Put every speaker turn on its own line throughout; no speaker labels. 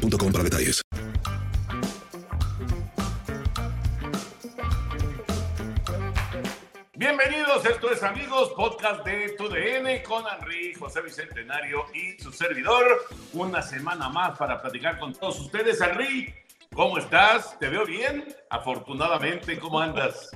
boostmobile.com para detalles.
Bienvenidos, esto es amigos, podcast de TUDN con Henry, José Bicentenario y su servidor. Una semana más para platicar con todos ustedes. Henry, ¿cómo estás? ¿Te veo bien? Afortunadamente, ¿cómo andas?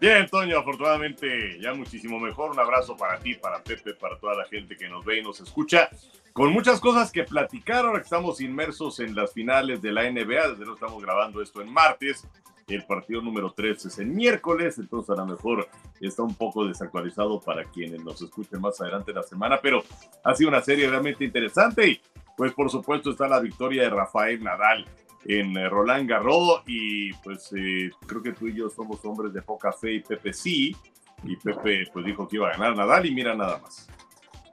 Bien, Toño, afortunadamente ya muchísimo mejor. Un abrazo para ti, para Pepe, para toda la gente que nos ve y nos escucha con muchas cosas que platicar. Ahora estamos inmersos en las finales de la NBA, desde luego estamos grabando esto en martes. El partido número 3 es el miércoles, entonces a lo mejor está un poco desactualizado para quienes nos escuchen más adelante la semana, pero ha sido una serie realmente interesante y pues por supuesto está la victoria de Rafael Nadal en eh, Roland Garros y pues eh, creo que tú y yo somos hombres de poca fe y Pepe sí, y Pepe pues dijo que iba a ganar Nadal y mira nada más.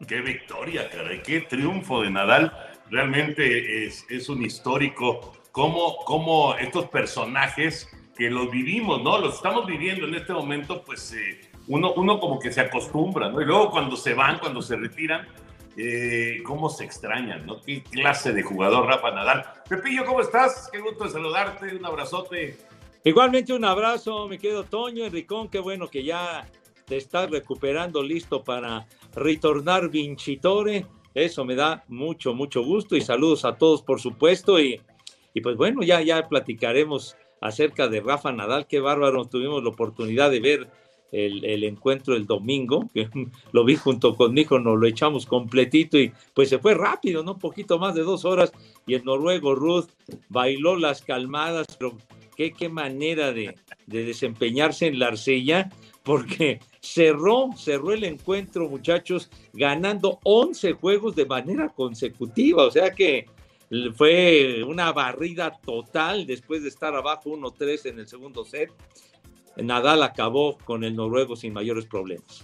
Qué victoria, caray, qué triunfo de Nadal. Realmente es, es un histórico. Cómo, cómo estos personajes que los vivimos, ¿no? Los estamos viviendo en este momento, pues eh, uno, uno como que se acostumbra, ¿no? Y luego cuando se van, cuando se retiran, eh, cómo se extrañan, ¿no? Qué clase de jugador Rafa Nadal. Pepillo, ¿cómo estás? Qué gusto de saludarte, un abrazote.
Igualmente un abrazo, mi querido Toño, Enricón, qué bueno que ya te estás recuperando, listo para retornar Vincitore. Eso me da mucho, mucho gusto y saludos a todos, por supuesto. Y, y pues bueno, ya, ya platicaremos acerca de Rafa Nadal. Qué bárbaro, tuvimos la oportunidad de ver el, el, encuentro el domingo, lo vi junto con mi hijo, nos lo echamos completito y pues se fue rápido, ¿no? Un poquito más de dos horas y el noruego Ruth bailó las calmadas, pero qué, qué manera de, de desempeñarse en la arcilla, porque cerró, cerró el encuentro, muchachos, ganando 11 juegos de manera consecutiva, o sea que fue una barrida total después de estar abajo 1-3 en el segundo set. Nadal acabó con el noruego sin mayores problemas.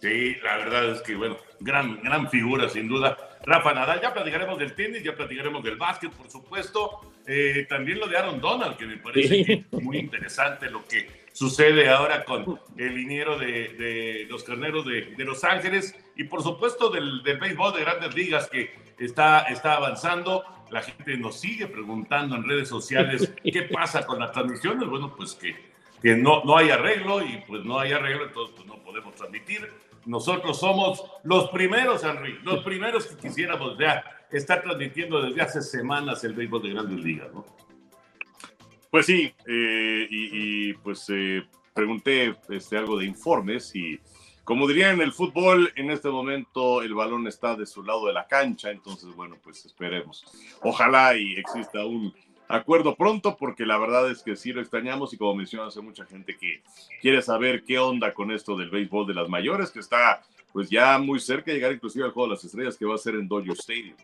Sí, la verdad es que, bueno, gran, gran figura, sin duda. Rafa Nadal, ya platicaremos del tenis, ya platicaremos del básquet, por supuesto. Eh, también lo de Aaron Donald, que me parece sí. muy interesante lo que sucede ahora con el liniero de, de los carneros de, de, Los Ángeles y, por supuesto, del, del, béisbol de grandes ligas que está, está avanzando. La gente nos sigue preguntando en redes sociales qué pasa con las transmisiones. Bueno, pues que, que no, no hay arreglo y pues no hay arreglo, entonces pues no podemos transmitir nosotros somos los primeros, Henry, los primeros que quisiéramos ya estar transmitiendo desde hace semanas el béisbol de grandes ligas, ¿no?
Pues sí, eh, y, y, pues eh, pregunté este, algo de informes y como dirían en el fútbol, en este momento el balón está de su lado de la cancha, entonces bueno, pues esperemos. Ojalá y exista un acuerdo pronto, porque la verdad es que sí lo extrañamos y como mencionas, hay mucha gente que quiere saber qué onda con esto del béisbol de las mayores, que está pues ya muy cerca de llegar inclusive al Juego de las Estrellas, que va a ser en Dodger Stadium.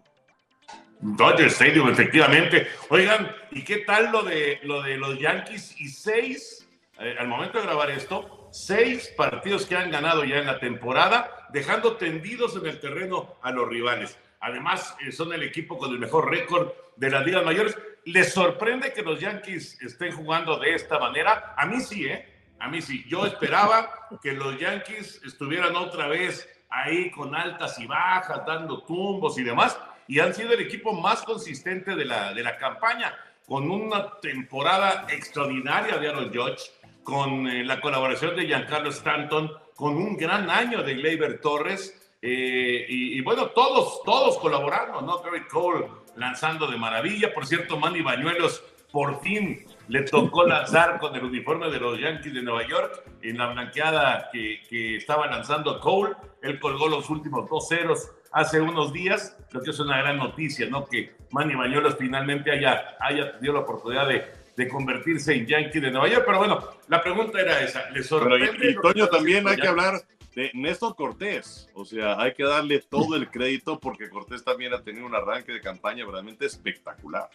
Dodger Stadium, efectivamente. Oigan, ¿y qué tal lo de, lo de los Yankees? Y seis, eh, al momento de grabar esto, seis partidos que han ganado ya en la temporada, dejando tendidos en el terreno a los rivales. Además, eh, son el equipo con el mejor récord de las ligas mayores. ¿Les sorprende que los Yankees estén jugando de esta manera? A mí sí, ¿eh? A mí sí. Yo esperaba que los Yankees estuvieran otra vez ahí con altas y bajas, dando tumbos y demás, y han sido el equipo más consistente de la, de la campaña, con una temporada extraordinaria de Aaron Judge, con eh, la colaboración de Giancarlo Stanton, con un gran año de Gleyber Torres, eh, y, bueno, todos, todos colaborando, ¿no? Gary Cole lanzando de maravilla. Por cierto, Manny Bañuelos por fin le tocó lanzar con el uniforme de los Yankees de Nueva York en la blanqueada que, que estaba lanzando Cole. Él colgó los últimos dos ceros hace unos días. Creo que es una gran noticia, ¿no? Que Manny Bañuelos finalmente haya, haya tenido la oportunidad de, de convertirse en Yankee de Nueva York. Pero bueno, la pregunta era esa. ¿Le sorprende?
Pero y, y Toño, también hay que hablar de Néstor Cortés. O sea, hay que darle todo el crédito porque Cortés también ha tenido un arranque de campaña realmente espectacular.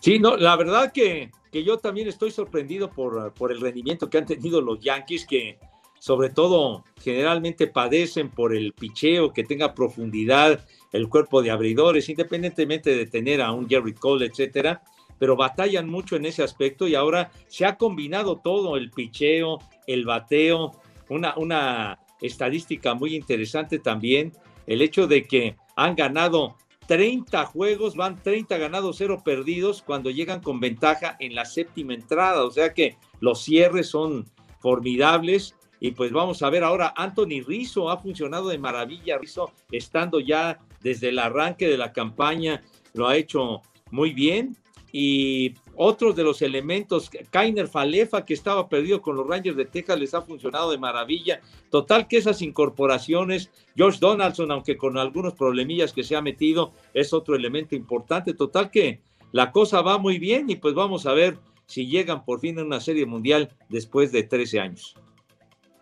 Sí, no, la verdad que, que yo también estoy sorprendido por, por el rendimiento que han tenido los Yankees, que sobre todo generalmente padecen por el picheo, que tenga profundidad el cuerpo de abridores, independientemente de tener a un Jerry Cole, etcétera, pero batallan mucho en ese aspecto y ahora se ha combinado todo, el picheo, el bateo, una, una estadística muy interesante también, el hecho de que han ganado 30 juegos, van 30 ganados, 0 perdidos cuando llegan con ventaja en la séptima entrada, o sea que los cierres son formidables y pues vamos a ver ahora, Anthony Rizzo ha funcionado de maravilla, Rizzo estando ya desde el arranque de la campaña, lo ha hecho muy bien y otros de los elementos, Kainer Falefa, que estaba perdido con los Rangers de Texas, les ha funcionado de maravilla. Total que esas incorporaciones, Josh Donaldson, aunque con algunos problemillas que se ha metido, es otro elemento importante. Total que la cosa va muy bien y pues vamos a ver si llegan por fin a una serie mundial después de 13 años.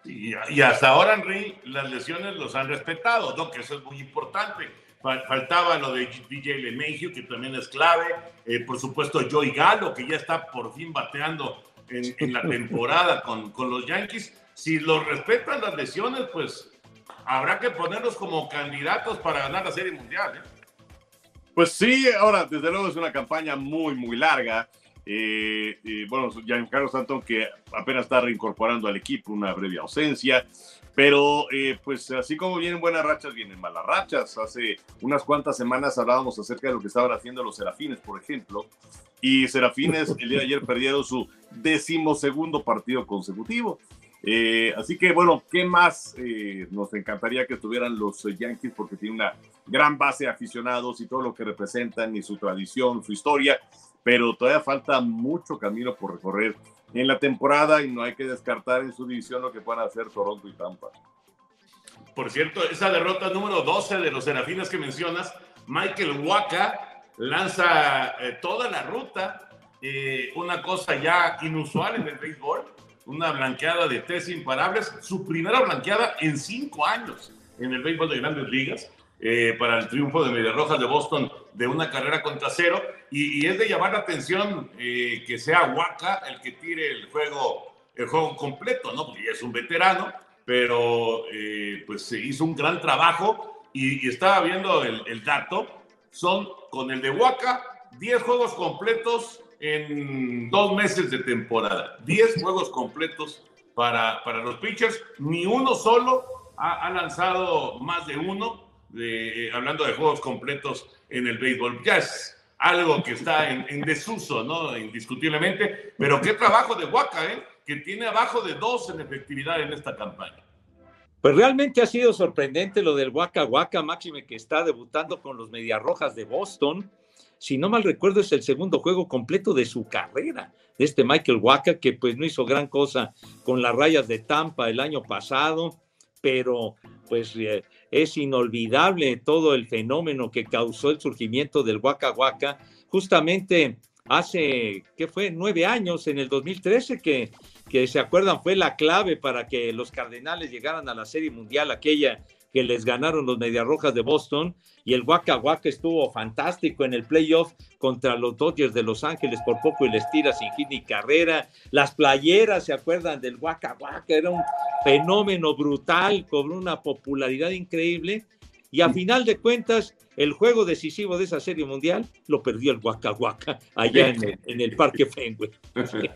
Y, hasta ahora, Henry, las lesiones los han respetado, ¿no? Que eso es muy importante faltaba lo de DJ LeMahieu, que también es clave. Eh, por supuesto, Joey Galo, que ya está por fin bateando en, la temporada con, con, los Yankees. Si los respetan las lesiones, pues habrá que ponerlos como candidatos para ganar la Serie Mundial. ¿eh?
Pues sí, ahora, desde luego es una campaña muy, muy larga. Eh, bueno, Giancarlo Stanton que apenas está reincorporando al equipo, una breve ausencia. Pero eh, pues así como vienen buenas rachas, vienen malas rachas. Hace unas cuantas semanas hablábamos acerca de lo que estaban haciendo los Serafines, por ejemplo. Y Serafines el día de ayer perdieron su decimosegundo partido consecutivo. Eh, así que bueno, ¿qué más eh, nos encantaría que tuvieran los Yankees? Porque tiene una gran base de aficionados y todo lo que representan y su tradición, su historia. Pero todavía falta mucho camino por recorrer en la temporada y no hay que descartar en su división lo que puedan hacer Toronto y Tampa.
Por cierto, esa derrota número 12 de los Serafines que mencionas, Michael Waka lanza eh, toda la ruta, eh, una cosa ya inusual en el béisbol, una blanqueada de tres imparables, su primera blanqueada en cinco años en el béisbol de grandes ligas. Eh, para el triunfo de Medias Rojas de Boston de una carrera contra cero. Y, es de llamar la atención eh, que sea Waka el que tire el juego, el juego completo, ¿no? Porque es un veterano, pero eh, pues se hizo un gran trabajo y, estaba viendo el, el, dato. Son con el de Waka 10 juegos completos en dos meses de temporada. 10 juegos completos para, para los pitchers. Ni uno solo ha, ha lanzado más de uno eh, hablando de juegos completos en el béisbol. Ya es algo que está en, desuso, ¿no? Indiscutiblemente. Pero qué trabajo de Waka, ¿eh? Que tiene abajo de dos en efectividad en esta campaña.
Pues realmente ha sido sorprendente lo del Waka Waka, Máxime, que está debutando con los Mediarrojas de Boston. Si no mal recuerdo, es el segundo juego completo de su carrera, de este Michael Waka, que pues no hizo gran cosa con las rayas de Tampa el año pasado, pero pues eh, es inolvidable todo el fenómeno que causó el surgimiento del Waka Waka, justamente hace, ¿qué fue? Nueve años, en el 2013, que, que se acuerdan, fue la clave para que los Cardenales llegaran a la Serie Mundial, aquella que les ganaron los Rojas de Boston y el Waka Waka estuvo fantástico en el playoff contra los Dodgers de Los Ángeles, por poco y les tira sin hit ni carrera. Las playeras, ¿se acuerdan del Waka Waka? Era un fenómeno brutal, cobró una popularidad increíble y a final de cuentas el juego decisivo de esa serie mundial lo perdió el Waka Waka allá en el, en el Parque Fenway.
Sí,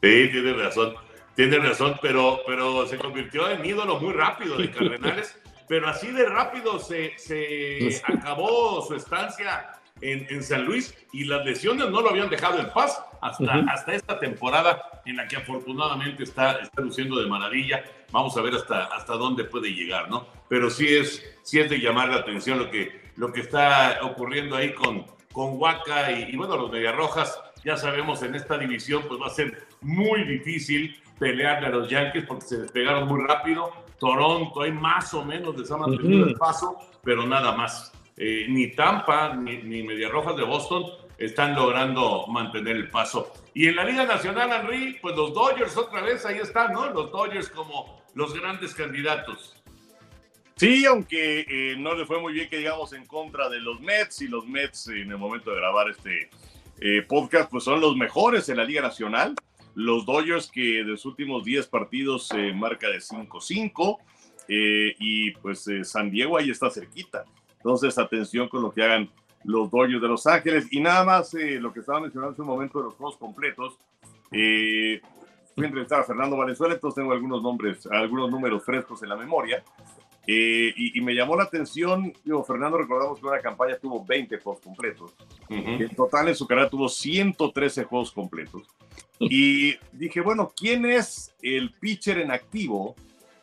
tiene razón. Tiene razón, pero, pero se convirtió en ídolo muy rápido de Cardenales, pero así de rápido se, se acabó su estancia en, en, San Luis y las lesiones no lo habían dejado en paz hasta, hasta esta temporada en la que afortunadamente está, está luciendo de maravilla. Vamos a ver hasta, hasta dónde puede llegar, ¿no? Pero sí es, sí es de llamar la atención lo que, lo que está ocurriendo ahí con, con Huaca y, y bueno, los Mediarrojas, ya sabemos en esta división pues va a ser muy difícil pelearle a los Yankees porque se despegaron muy rápido. Toronto, hay más o menos les ha mantenido el paso, pero nada más. Eh, ni Tampa ni, ni Rojas de Boston están logrando mantener el paso. Y en la Liga Nacional, Henry, pues los Dodgers otra vez ahí están, ¿no? Los Dodgers como los grandes candidatos.
Sí, aunque eh, no le fue muy bien que digamos en contra de los Mets y los Mets en el momento de grabar este eh, podcast pues son los mejores en la Liga Nacional. Los Dodgers que de los últimos 10 partidos se marca de 5-5 eh, y pues San Diego ahí está cerquita. Entonces atención con lo que hagan los Dodgers de Los Ángeles y nada más lo que estaba mencionando hace un momento de los juegos completos. fui a entrevistar a Fernando Valenzuela, entonces tengo algunos nombres, algunos números frescos en la memoria. Eh, y, me llamó la atención, digo, Fernando, recordamos que una campaña tuvo 20 juegos completos. En total en su carrera tuvo 113 juegos completos. Y dije, bueno, ¿quién es el pitcher en activo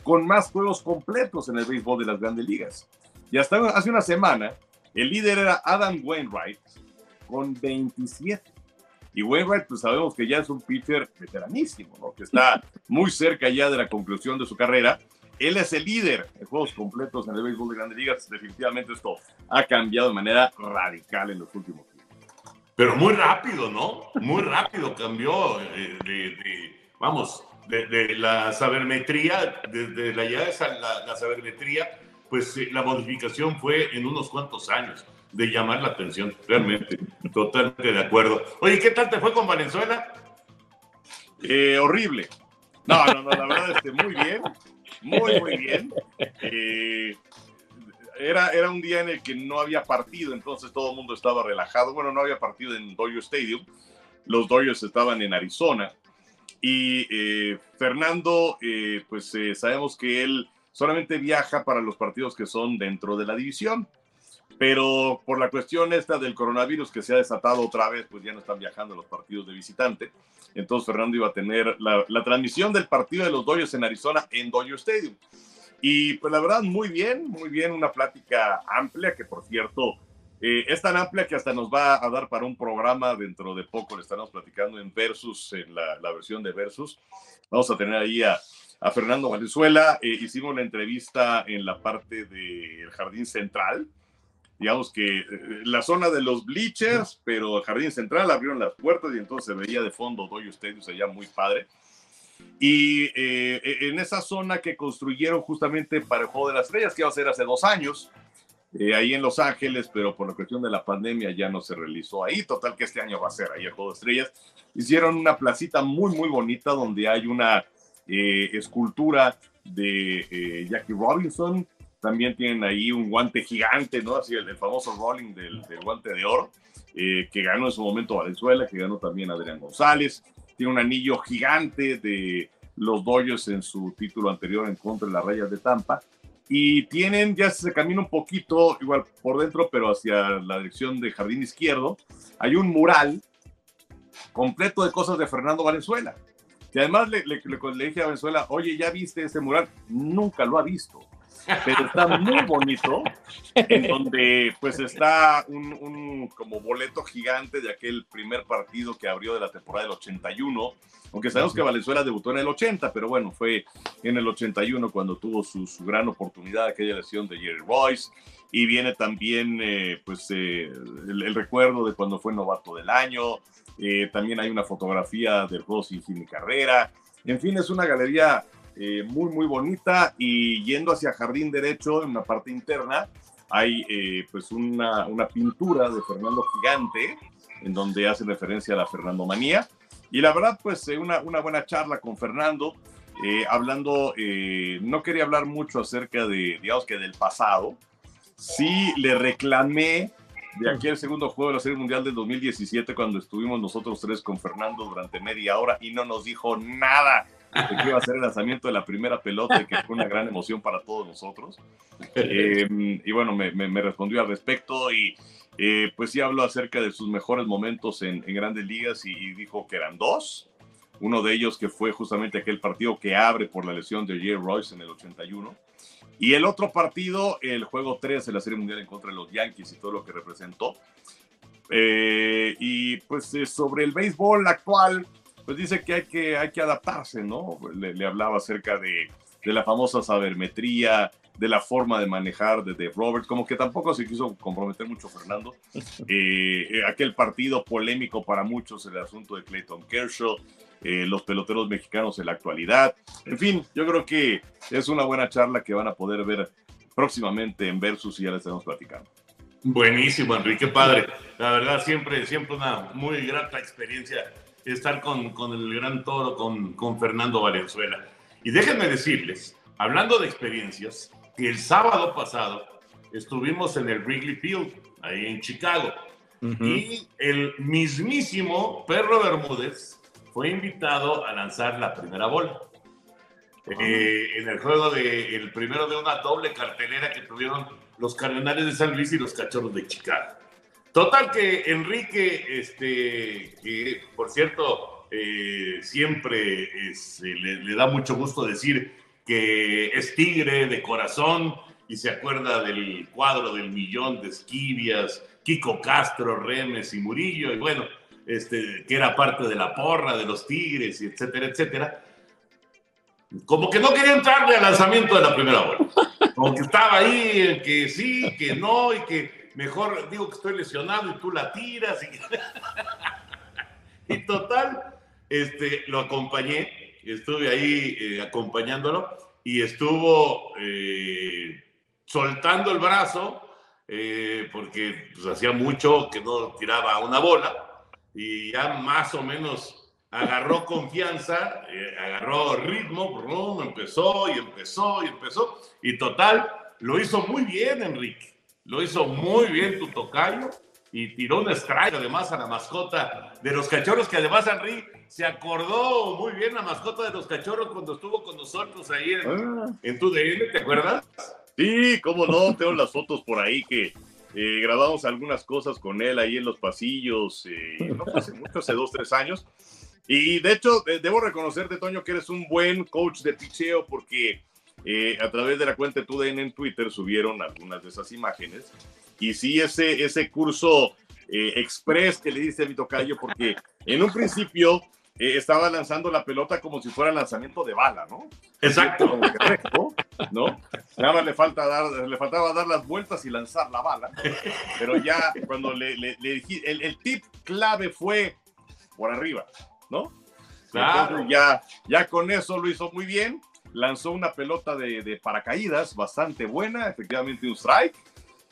con más juegos completos en el béisbol de las grandes ligas? Y hasta hace una semana, el líder era Adam Wainwright con 27. Y Wainwright, pues sabemos que ya es un pitcher veteranísimo, ¿no? que está muy cerca ya de la conclusión de su carrera él es el líder de juegos completos en el béisbol de grandes ligas. Definitivamente esto ha cambiado de manera radical en los últimos tiempos.
Pero muy rápido, ¿no? Muy rápido cambió eh, de, vamos, de, la sabermetría, desde la llegada de la, la sabermetría, pues eh, la modificación fue en unos cuantos años de llamar la atención, realmente, totalmente de acuerdo. Oye, ¿qué tal te fue con Venezuela?
Eh, horrible. No, no, no, la verdad, este, muy bien muy, muy bien. Eh, era, era un día en el que no había partido, entonces todo el mundo estaba relajado. Bueno, no había partido en Dodger Stadium. Los Dodgers estaban en Arizona. Y eh, Fernando, eh, pues sabemos que él solamente viaja para los partidos que son dentro de la división. Pero por la cuestión esta del coronavirus que se ha desatado otra vez, pues ya no están viajando los partidos de visitante. Entonces Fernando iba a tener la, transmisión del partido de los Dodgers en Arizona en Dodger Stadium. Y pues la verdad, muy bien, muy bien, una plática amplia que por cierto eh, es tan amplia que hasta nos va a dar para un programa dentro de poco. Le estaremos platicando en Versus, en la, versión de Versus. Vamos a tener ahí a, Fernando Valenzuela. Eh, hicimos la entrevista en la parte del Jardín Central digamos que eh, la zona de los bleachers, pero jardín central abrieron las puertas y entonces se veía de fondo Doyo Stadium, allá muy padre. Y eh, e, en esa zona que construyeron justamente para el Juego de las Estrellas, que iba a ser hace dos años, eh, ahí en Los Ángeles, pero por la cuestión de la pandemia ya no se realizó ahí. Total que este año va a ser ahí el Juego de Estrellas. Hicieron una placita muy, muy bonita donde hay una escultura de Jackie Robinson, también tienen ahí un guante gigante, ¿no? Así el, famoso rolling del, guante de oro, eh, que ganó en su momento Valenzuela, que ganó también Adrián González. Tiene un anillo gigante de los Dodgers en su título anterior en contra de las Rayas de Tampa. Y tienen, ya se camina un poquito, igual por dentro, pero hacia la dirección de Jardín Izquierdo, hay un mural completo de cosas de Fernando Valenzuela. Que además le, le, le dije a Valenzuela, oye, ¿ya viste ese mural? Nunca lo ha visto pero está muy bonito, en donde pues está un, como boleto gigante de aquel primer partido que abrió de la temporada del 81, aunque sabemos que Valenzuela debutó en el 80, pero bueno, fue en el 81 cuando tuvo su, gran oportunidad, aquella lesión de Jerry Royce, y viene también eh, pues eh, el, recuerdo de cuando fue novato del año, eh, también hay una fotografía del Rossi sin carrera, en fin, es una galería eh, muy, muy bonita. Y yendo hacia Jardín Derecho, en la parte interna, hay eh, pues una, una, pintura de Fernando Gigante, en donde hace referencia a la Fernando Manía. Y la verdad, pues eh, una, una buena charla con Fernando, hablando, no quería hablar mucho acerca de, digamos que del pasado. Sí le reclamé de aquel segundo juego de la Serie Mundial del 2017 cuando estuvimos nosotros tres con Fernando durante media hora y no nos dijo nada que iba a ser el lanzamiento de la primera pelota, que fue una gran emoción para todos nosotros. Eh, y bueno, me, me, respondió al respecto y eh, pues sí habló acerca de sus mejores momentos en, en grandes ligas y, dijo que eran dos. Uno de ellos que fue justamente aquel partido que abre por la lesión de Jerry Royce en el 81. Y el otro partido, el juego 3 de la Serie Mundial en contra de los Yankees y todo lo que representó. Eh, y pues sobre el béisbol actual, pues dice que hay que, hay que adaptarse, ¿no? Le, hablaba acerca de, de, la famosa sabermetría, de la forma de manejar de Dave Roberts, como que tampoco se quiso comprometer mucho Fernando. Eh, eh, aquel partido polémico para muchos, el asunto de Clayton Kershaw, eh, los peloteros mexicanos en la actualidad. En fin, yo creo que es una buena charla que van a poder ver próximamente en Versus y ya les estamos platicando.
Buenísimo, Enrique, padre. La verdad, siempre, siempre una muy grata experiencia estar con, con el gran toro, con, con Fernando Valenzuela. Y déjenme decirles, hablando de experiencias, que el sábado pasado estuvimos en el Wrigley Field, ahí en Chicago, y el mismísimo Perro Bermúdez fue invitado a lanzar la primera bola. Eh, en el juego de el primero de una doble cartelera que tuvieron los Cardenales de San Luis y los Cachorros de Chicago. Total que Enrique, este, que por cierto, eh, siempre eh, le, da mucho gusto decir que es tigre de corazón y se acuerda del cuadro del millón de Esquivias, Kiko Castro, Remes y Murillo, y bueno, este, que era parte de la porra de los tigres, y etcétera, etcétera. Como que no quería entrarle al lanzamiento de la primera bola. Como que estaba ahí, que sí, que no, y que mejor digo que estoy lesionado y tú la tiras. Y, total, este, lo acompañé estuve ahí eh, acompañándolo y estuvo eh, soltando el brazo eh, porque pues, hacía mucho que no tiraba una bola y ya más o menos agarró confianza, agarró ritmo, empezó y empezó y empezó y total, lo hizo muy bien Enrique, lo hizo muy bien tu tocayo y tiró un strike además a la mascota de los cachorros que además Henry se acordó muy bien la mascota de los cachorros cuando estuvo con nosotros ahí en, ah. en tu DN, ¿te acuerdas?
Sí, cómo no, tengo las fotos por ahí que eh, grabamos algunas cosas con él ahí en los pasillos, eh, no hace mucho, hace dos, tres años. Y de hecho, debo reconocerte, Toño, que eres un buen coach de picheo porque eh, a través de la cuenta de TUDN en Twitter subieron algunas de esas imágenes y sí ese, ese curso eh, express que le dice a mi tocayo, porque en un principio eh, estaba lanzando la pelota como si fuera lanzamiento de bala, ¿no?
Exacto.
¿no? Nada más le, falta dar, le faltaba dar las vueltas y lanzar la bala, pero ya cuando le, le, dije, el, el, tip clave fue por arriba, ¿no? Claro. ya, ya con eso lo hizo muy bien, lanzó una pelota de, de paracaídas bastante buena, efectivamente un strike,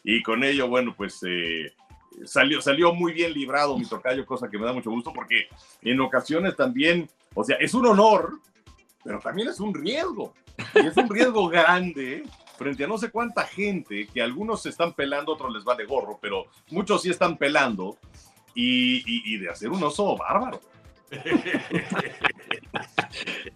y con ello, bueno, pues eh, salió, salió muy bien librado mi tocayo, cosa que me da mucho gusto porque en ocasiones también, o sea, es un honor, pero también es un riesgo. Y es un riesgo grande frente a no sé cuánta gente, que algunos se están pelando, otros les va de gorro, pero muchos sí están pelando, y, y, de hacer un oso bárbaro.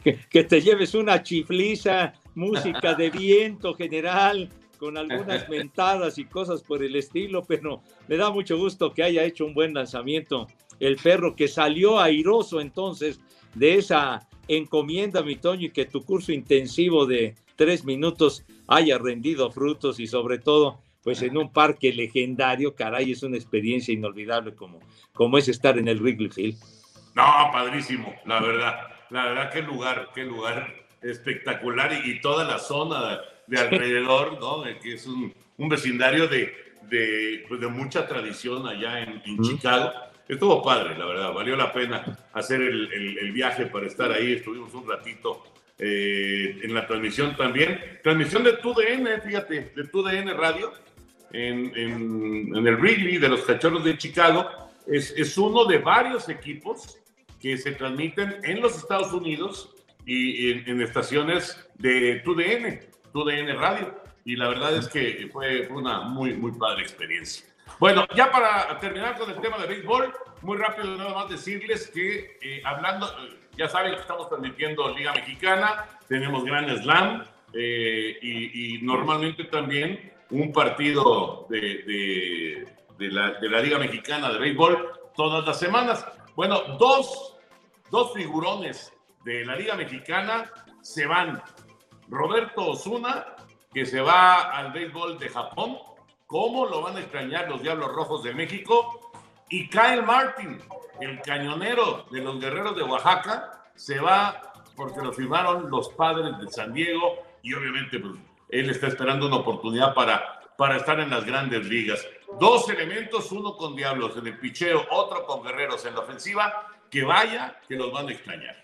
que, que, te lleves una chifliza, música de viento general, con algunas mentadas y cosas por el estilo, pero me da mucho gusto que haya hecho un buen lanzamiento el perro que salió airoso entonces de esa encomienda, mi Toño, y que tu curso intensivo de tres minutos haya rendido frutos y sobre todo, pues en un parque legendario, caray, es una experiencia inolvidable como, como es estar en el Wrigley Field.
No, padrísimo, la verdad, la verdad, qué lugar, qué lugar espectacular y, y toda la zona de alrededor, ¿no? Que es un, un vecindario de, de, pues de, mucha tradición allá en, Chicago. Estuvo padre, la verdad, valió la pena hacer el, el, viaje para estar ahí. Estuvimos un ratito eh, en la transmisión también. Transmisión de TUDN, fíjate, de TUDN Radio, en, en, en el Wrigley de los Cachorros de Chicago. Es, es uno de varios equipos que se transmiten en los Estados Unidos y en, en estaciones de TUDN. TUDN Radio. Y la verdad es que fue una muy, muy padre experiencia. Bueno, ya para terminar con el tema de béisbol, muy rápido nada más decirles que eh, hablando, eh, ya saben que estamos transmitiendo Liga Mexicana, tenemos Gran Slam eh, y, y, normalmente también un partido de, de, de, la, de, la, Liga Mexicana de béisbol todas las semanas. Bueno, dos, dos figurones de la Liga Mexicana se van Roberto Osuna, que se va al béisbol de Japón. ¿Cómo lo van a extrañar los Diablos Rojos de México? Y Kyle Martin, el cañonero de los Guerreros de Oaxaca, se va porque lo firmaron los padres de San Diego y obviamente pues, él está esperando una oportunidad para, para estar en las grandes ligas. Dos elementos, uno con Diablos en el picheo, otro con Guerreros en la ofensiva, que vaya, que los van a extrañar.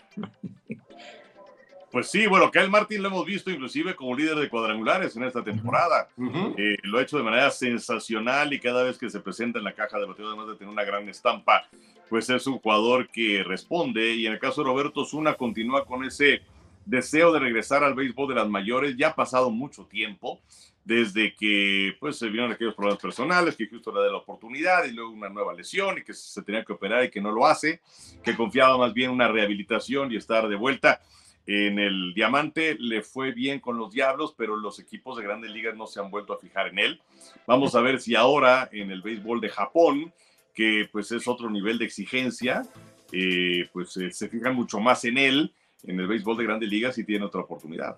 Pues sí, bueno, Kyle Martin lo hemos visto inclusive como líder de cuadrangulares en esta temporada. Eh, lo ha hecho de manera sensacional y cada vez que se presenta en la caja de bateo, además de tener una gran estampa, pues es un jugador que responde. Y en el caso de Roberto Zuna, continúa con ese deseo de regresar al béisbol de las mayores. Ya ha pasado mucho tiempo desde que pues se vieron aquellos problemas personales, que justo le da la oportunidad y luego una nueva lesión y que se tenía que operar y que no lo hace, que confiaba más bien en una rehabilitación y estar de vuelta. En el Diamante le fue bien con los Diablos, pero los equipos de grandes ligas no se han vuelto a fijar en él. Vamos a ver si ahora en el béisbol de Japón, que pues es otro nivel de exigencia, eh, pues eh, se fijan mucho más en él, en el béisbol de grandes ligas y tiene otra oportunidad.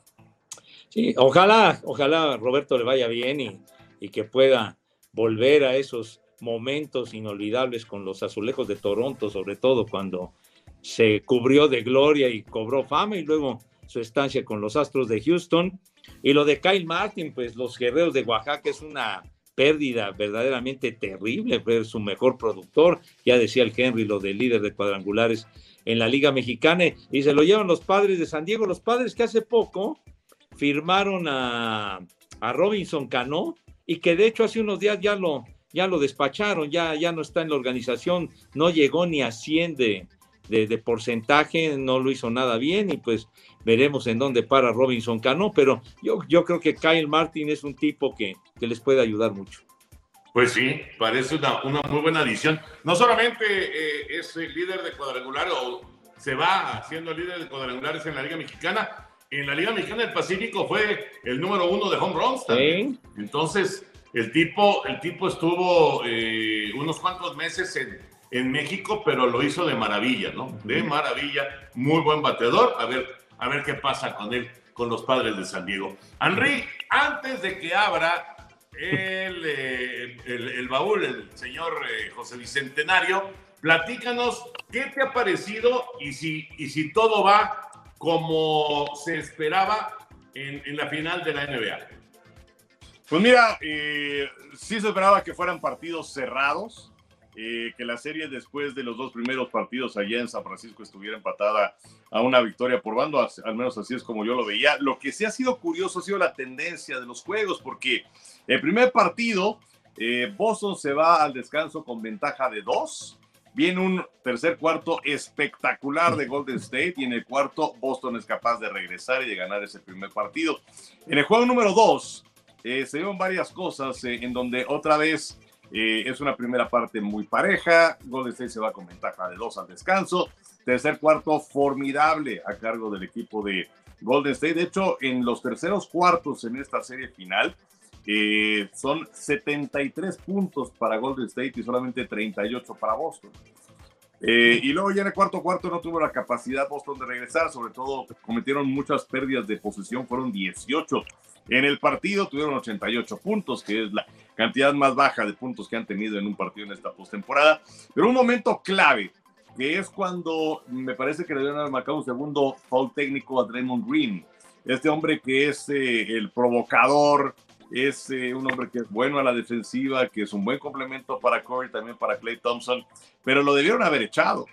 Sí, ojalá, ojalá Roberto le vaya bien y, y que pueda volver a esos momentos inolvidables con los azulejos de Toronto, sobre todo cuando se cubrió de gloria y cobró fama y luego su estancia con los Astros de Houston. Y lo de Kyle Martin, pues los Guerreros de Oaxaca es una pérdida verdaderamente terrible, fue su mejor productor, ya decía el Henry, lo del líder de cuadrangulares en la Liga Mexicana, y se lo llevan los padres de San Diego, los padres que hace poco firmaron a, a Robinson Cano, y que de hecho hace unos días ya lo, ya lo despacharon, ya, ya no está en la organización, no llegó ni a 100 de, de, porcentaje, no lo hizo nada bien y pues veremos en dónde para Robinson Cano, pero yo, yo creo que Kyle Martin es un tipo que, que les puede ayudar mucho.
Pues sí, parece una, una muy buena adición. No solamente eh, es el líder de cuadrangular o se va siendo líder de cuadrangulares en la Liga Mexicana, en la Liga Mexicana del Pacífico fue el número uno de home runs también. Entonces, el tipo, el tipo estuvo eh, unos cuantos meses en, en México, pero lo hizo de maravilla, ¿no? De maravilla, muy buen bateador. A ver, a ver qué pasa con él, con los padres de San Diego. Henry, antes de que abra el, eh, el, baúl, el señor eh, José Bicentenario, platícanos qué te ha parecido y si, y si todo va como se esperaba en, en la final de la NBA.
Pues mira, eh, sí se esperaba que fueran partidos cerrados. Eh, que la serie después de los dos primeros partidos allá en San Francisco estuviera empatada a una victoria por bando, al menos así es como yo lo veía. Lo que sí ha sido curioso ha sido la tendencia de los juegos, porque el primer partido, eh, Boston se va al descanso con ventaja de dos. Viene un tercer cuarto espectacular de Golden State y en el cuarto Boston es capaz de regresar y de ganar ese primer partido. En el juego número dos eh, se dieron varias cosas en donde otra vez eh, es una primera parte muy pareja. Golden State se va con ventaja de dos al descanso. Tercer cuarto formidable a cargo del equipo de Golden State. De hecho, en los terceros cuartos en esta serie final eh, son 73 puntos para Golden State y solamente 38 para Boston. Eh, y luego ya en el cuarto cuarto no tuvo la capacidad Boston de regresar, sobre todo cometieron muchas pérdidas de posesión, fueron 18. En el partido tuvieron 88 puntos, que es la cantidad más baja de puntos que han tenido en un partido en esta postemporada. Pero un momento clave, que es cuando me parece que le deben haber marcado un segundo foul técnico a Draymond Green. Este hombre que es eh, el provocador, es eh, un hombre que es bueno a la defensiva, que es un buen complemento para Corey, también para Clay Thompson, pero lo debieron haber echado.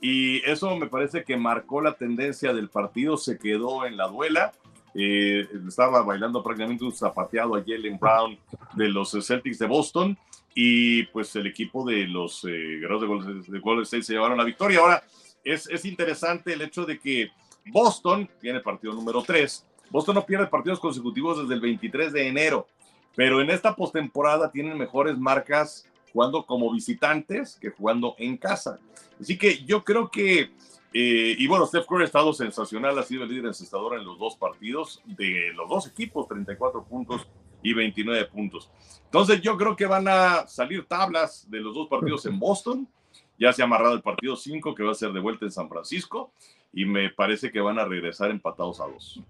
Y eso me parece que marcó la tendencia del partido, se quedó en la duela eh, estaba bailando prácticamente un zapateado a Jalen Brown de los Celtics de Boston y pues el equipo de los eh, Guerreros de Golden State se llevaron la victoria. Ahora es, es interesante el hecho de que Boston tiene partido número 3. Boston no pierde partidos consecutivos desde el 23 de enero, pero en esta postemporada tienen mejores marcas jugando como visitantes que jugando en casa. Así que yo creo que eh, y bueno, Steph Curry ha estado sensacional, ha sido el líder encestador en los dos partidos de los dos equipos, 34 puntos y 29 puntos. Entonces yo creo que van a salir tablas de los dos partidos en Boston. Ya se ha amarrado el partido 5 que va a ser de vuelta en San Francisco y me parece que van a regresar empatados a dos.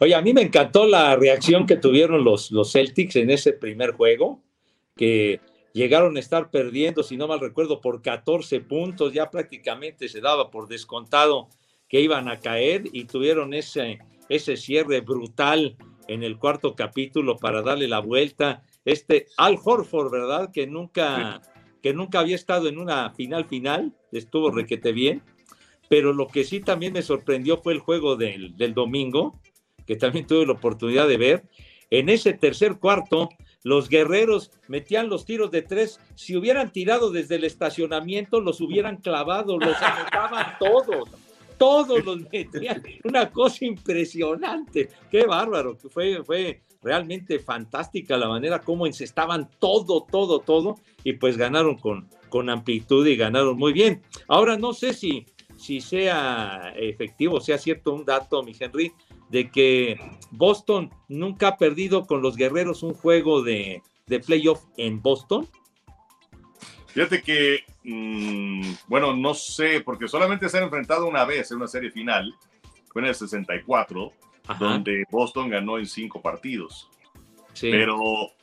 Oye, a mí me encantó la reacción que tuvieron los, los Celtics en ese primer juego, que llegaron a estar perdiendo, si no mal recuerdo, por 14 puntos, ya prácticamente se daba por descontado que iban a caer y tuvieron ese, ese cierre brutal en el cuarto capítulo para darle la vuelta. Este Al Horford, ¿verdad? Que nunca, que nunca había estado en una final final, estuvo requete bien. Pero lo que sí también me sorprendió fue el juego del, del domingo, que también tuve la oportunidad de ver. En ese tercer cuarto, los guerreros metían los tiros de tres. Si hubieran tirado desde el estacionamiento, los hubieran clavado, los anotaban todos. Todos los metían. Una cosa impresionante. Qué bárbaro. Fue, fue realmente fantástica la manera como encestaban todo, todo, todo. Y pues ganaron con, con amplitud y ganaron muy bien. Ahora no sé si, si sea efectivo, sea cierto un dato, mi Henry, de que Boston nunca ha perdido con los guerreros un juego de, de playoff en Boston.
Fíjate que, mm, bueno, no sé, porque solamente se han enfrentado una vez en una serie final, fue en el 64, donde Boston ganó en cinco partidos. Pero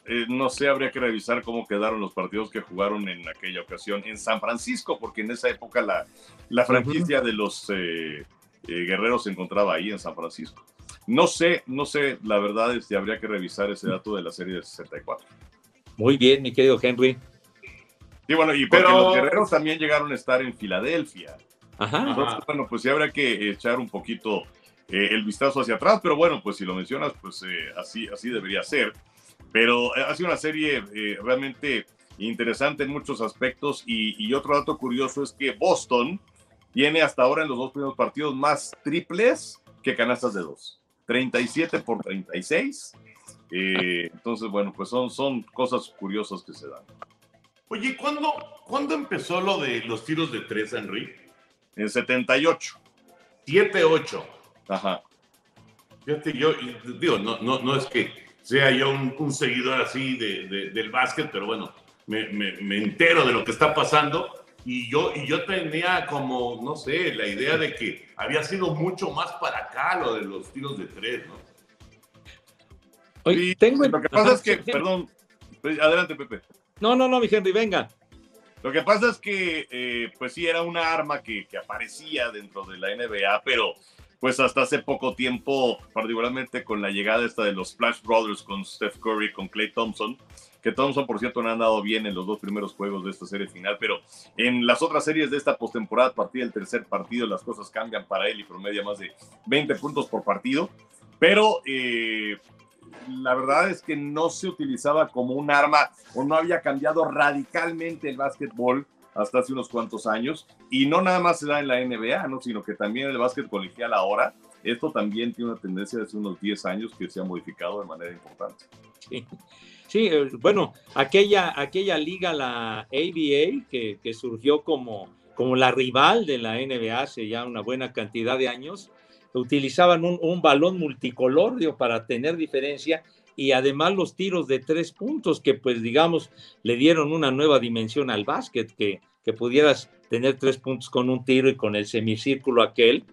eh, no sé, habría que revisar cómo quedaron los partidos que jugaron en aquella ocasión en San Francisco, porque en esa época la, la franquicia de los eh, eh, guerreros se encontraba ahí en San Francisco. No sé, no sé, la verdad es que habría que revisar ese dato de la serie de 64.
Muy bien, mi querido Henry.
Sí, bueno, y porque los guerreros también llegaron a estar en Filadelfia. Ajá. bueno, pues sí habrá que echar un poquito eh, el vistazo hacia atrás, pero bueno, pues si lo mencionas, pues eh, así, así debería ser. Pero eh, ha sido una serie realmente interesante en muchos aspectos y, y, otro dato curioso es que Boston tiene hasta ahora en los dos primeros partidos más triples que canastas de dos. 37 por 36. Eh, entonces, bueno, pues son, son cosas curiosas que se dan.
Oye, ¿cuándo, ¿cuándo empezó lo de los tiros de tres, Henry?
En 78.
7-8.
Ajá.
Fíjate, yo digo, no, no, no es que sea yo un, seguidor así de, del básquet, pero bueno, me, me, me entero de lo que está pasando y yo, y yo tenía como, no sé, la idea de que había sido mucho más para acá lo de los tiros de tres, ¿no?
Oye, tengo... Lo que pasa es que, perdón, pues, adelante Pepe.
No, no, no, mi Henry, venga.
Lo que pasa es que, eh, pues sí, era una arma que, que aparecía dentro de la NBA, pero pues hasta hace poco tiempo, particularmente con la llegada esta de los Splash Brothers con Steph Curry, con Clay Thompson, que Thompson, por cierto, no han dado bien en los dos primeros juegos de esta serie final, pero en las otras series de esta postemporada, a partir del tercer partido, las cosas cambian para él y promedia más de 20 puntos por partido, pero eh, la verdad es que no se utilizaba como un arma o no había cambiado radicalmente el básquetbol hasta hace unos cuantos años y no nada más se da en la NBA, ¿no? sino que también el básquet colegial ahora, esto también tiene una tendencia de hace unos 10 años que se ha modificado de manera importante.
Sí. Sí, eh, bueno, aquella, aquella liga, la ABA, que, que, surgió como, como la rival de la NBA hace ya una buena cantidad de años, utilizaban un, balón multicolor para tener diferencia y además los tiros de tres puntos que pues digamos le dieron una nueva dimensión al básquet, que, que pudieras tener tres puntos con un tiro y con el semicírculo aquel.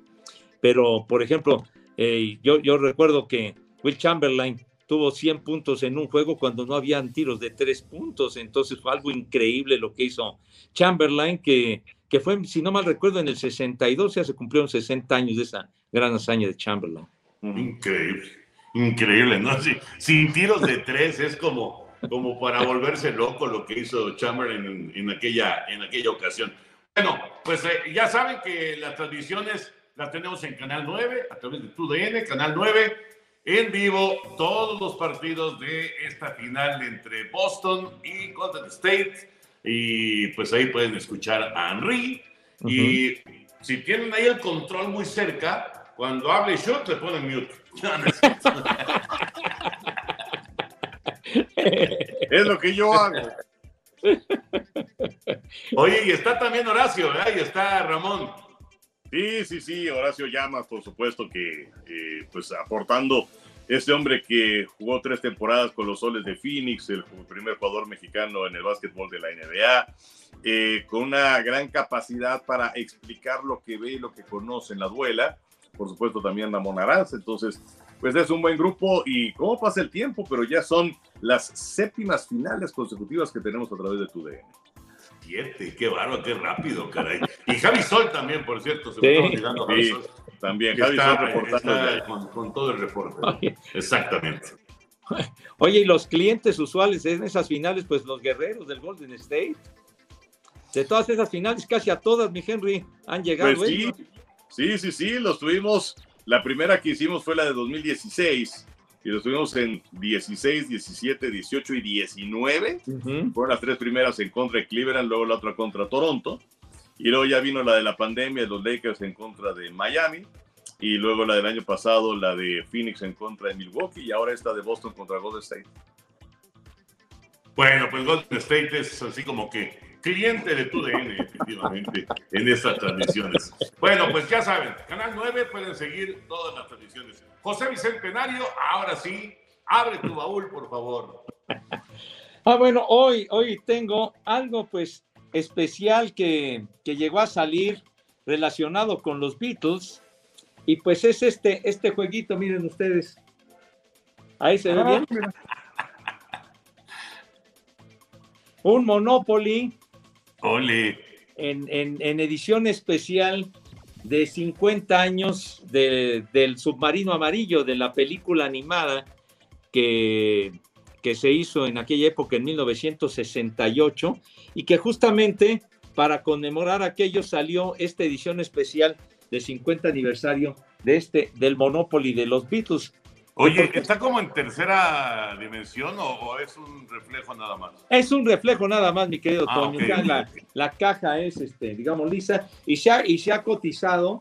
Pero, por ejemplo, eh, yo, yo recuerdo que Will Chamberlain tuvo 100 puntos en un juego cuando no habían tiros de tres puntos. Entonces fue algo increíble lo que hizo Chamberlain, que, que fue, si no mal recuerdo, en el 62 ya se cumplieron 60 años de esa gran hazaña de Chamberlain.
Increíble, increíble, ¿no? sin tiros de tres es como, como para volverse loco lo que hizo Chamberlain en, aquella, en aquella ocasión. Bueno, pues eh, ya saben que las transmisiones las tenemos en Canal 9, a través de TUDN, Canal 9 en vivo todos los partidos de esta final entre Boston y Golden State. Y pues ahí pueden escuchar a Henry. Y si tienen ahí el control muy cerca, cuando hable Shot le ponen mute.
es lo que yo hago.
Oye, y está también Horacio, ¿verdad? Y está Ramón.
Sí, sí, sí, Horacio Llamas, por supuesto que eh, pues aportando este hombre que jugó tres temporadas con los Soles de Phoenix, el primer jugador mexicano en el básquetbol de la NBA, eh, con una gran capacidad para explicar lo que ve y lo que conoce en la duela. Por supuesto también Ramón Aranz, entonces pues es un buen grupo y cómo pasa el tiempo, pero ya son las séptimas finales consecutivas que tenemos a través de tu DN.
Qué bárbaro, qué rápido, caray. Y Javi Sol también, por cierto, se
me sí, olvidando Javi Sol. También, Javi
está, Sol reportando. Con, con, todo el reporte. Exactamente.
Oye, y los clientes usuales en esas finales, pues los guerreros del Golden State. De todas esas finales, casi a todas, mi Henry, han llegado.
Pues sí, sí, sí, sí, los tuvimos. La primera que hicimos fue la de 2016 y los tuvimos en 16, 17, 18 y 19. Fueron las tres primeras en contra de Cleveland, luego la otra contra Toronto. Y luego ya vino la de la pandemia, los Lakers en contra de Miami. Y luego la del año pasado, la de Phoenix en contra de Milwaukee. Y ahora esta de Boston contra Golden State.
Bueno, pues Golden State es así como que cliente de TUDN, efectivamente, en estas transmisiones. Bueno, pues ya saben, Canal 9 pueden seguir todas las transmisiones. José Bicentenario, ahora sí, abre tu baúl, por favor.
Ah, bueno, hoy, hoy tengo algo pues especial que, que llegó a salir relacionado con los Beatles y pues es este, este jueguito, miren ustedes. Ahí se ve bien. Un Monopoly
Ole.
En, en, edición especial de 50 años del submarino amarillo, de la película animada que, que se hizo en aquella época, en 1968, y que justamente para conmemorar aquello salió esta edición especial de 50 aniversario de este, del Monopoly de los Beatles.
Oye, ¿está como en tercera dimensión o, es un reflejo nada más?
Es un reflejo nada más, mi querido ah, Toño. La, caja es, este, digamos, lisa y se, ha, y se ha cotizado,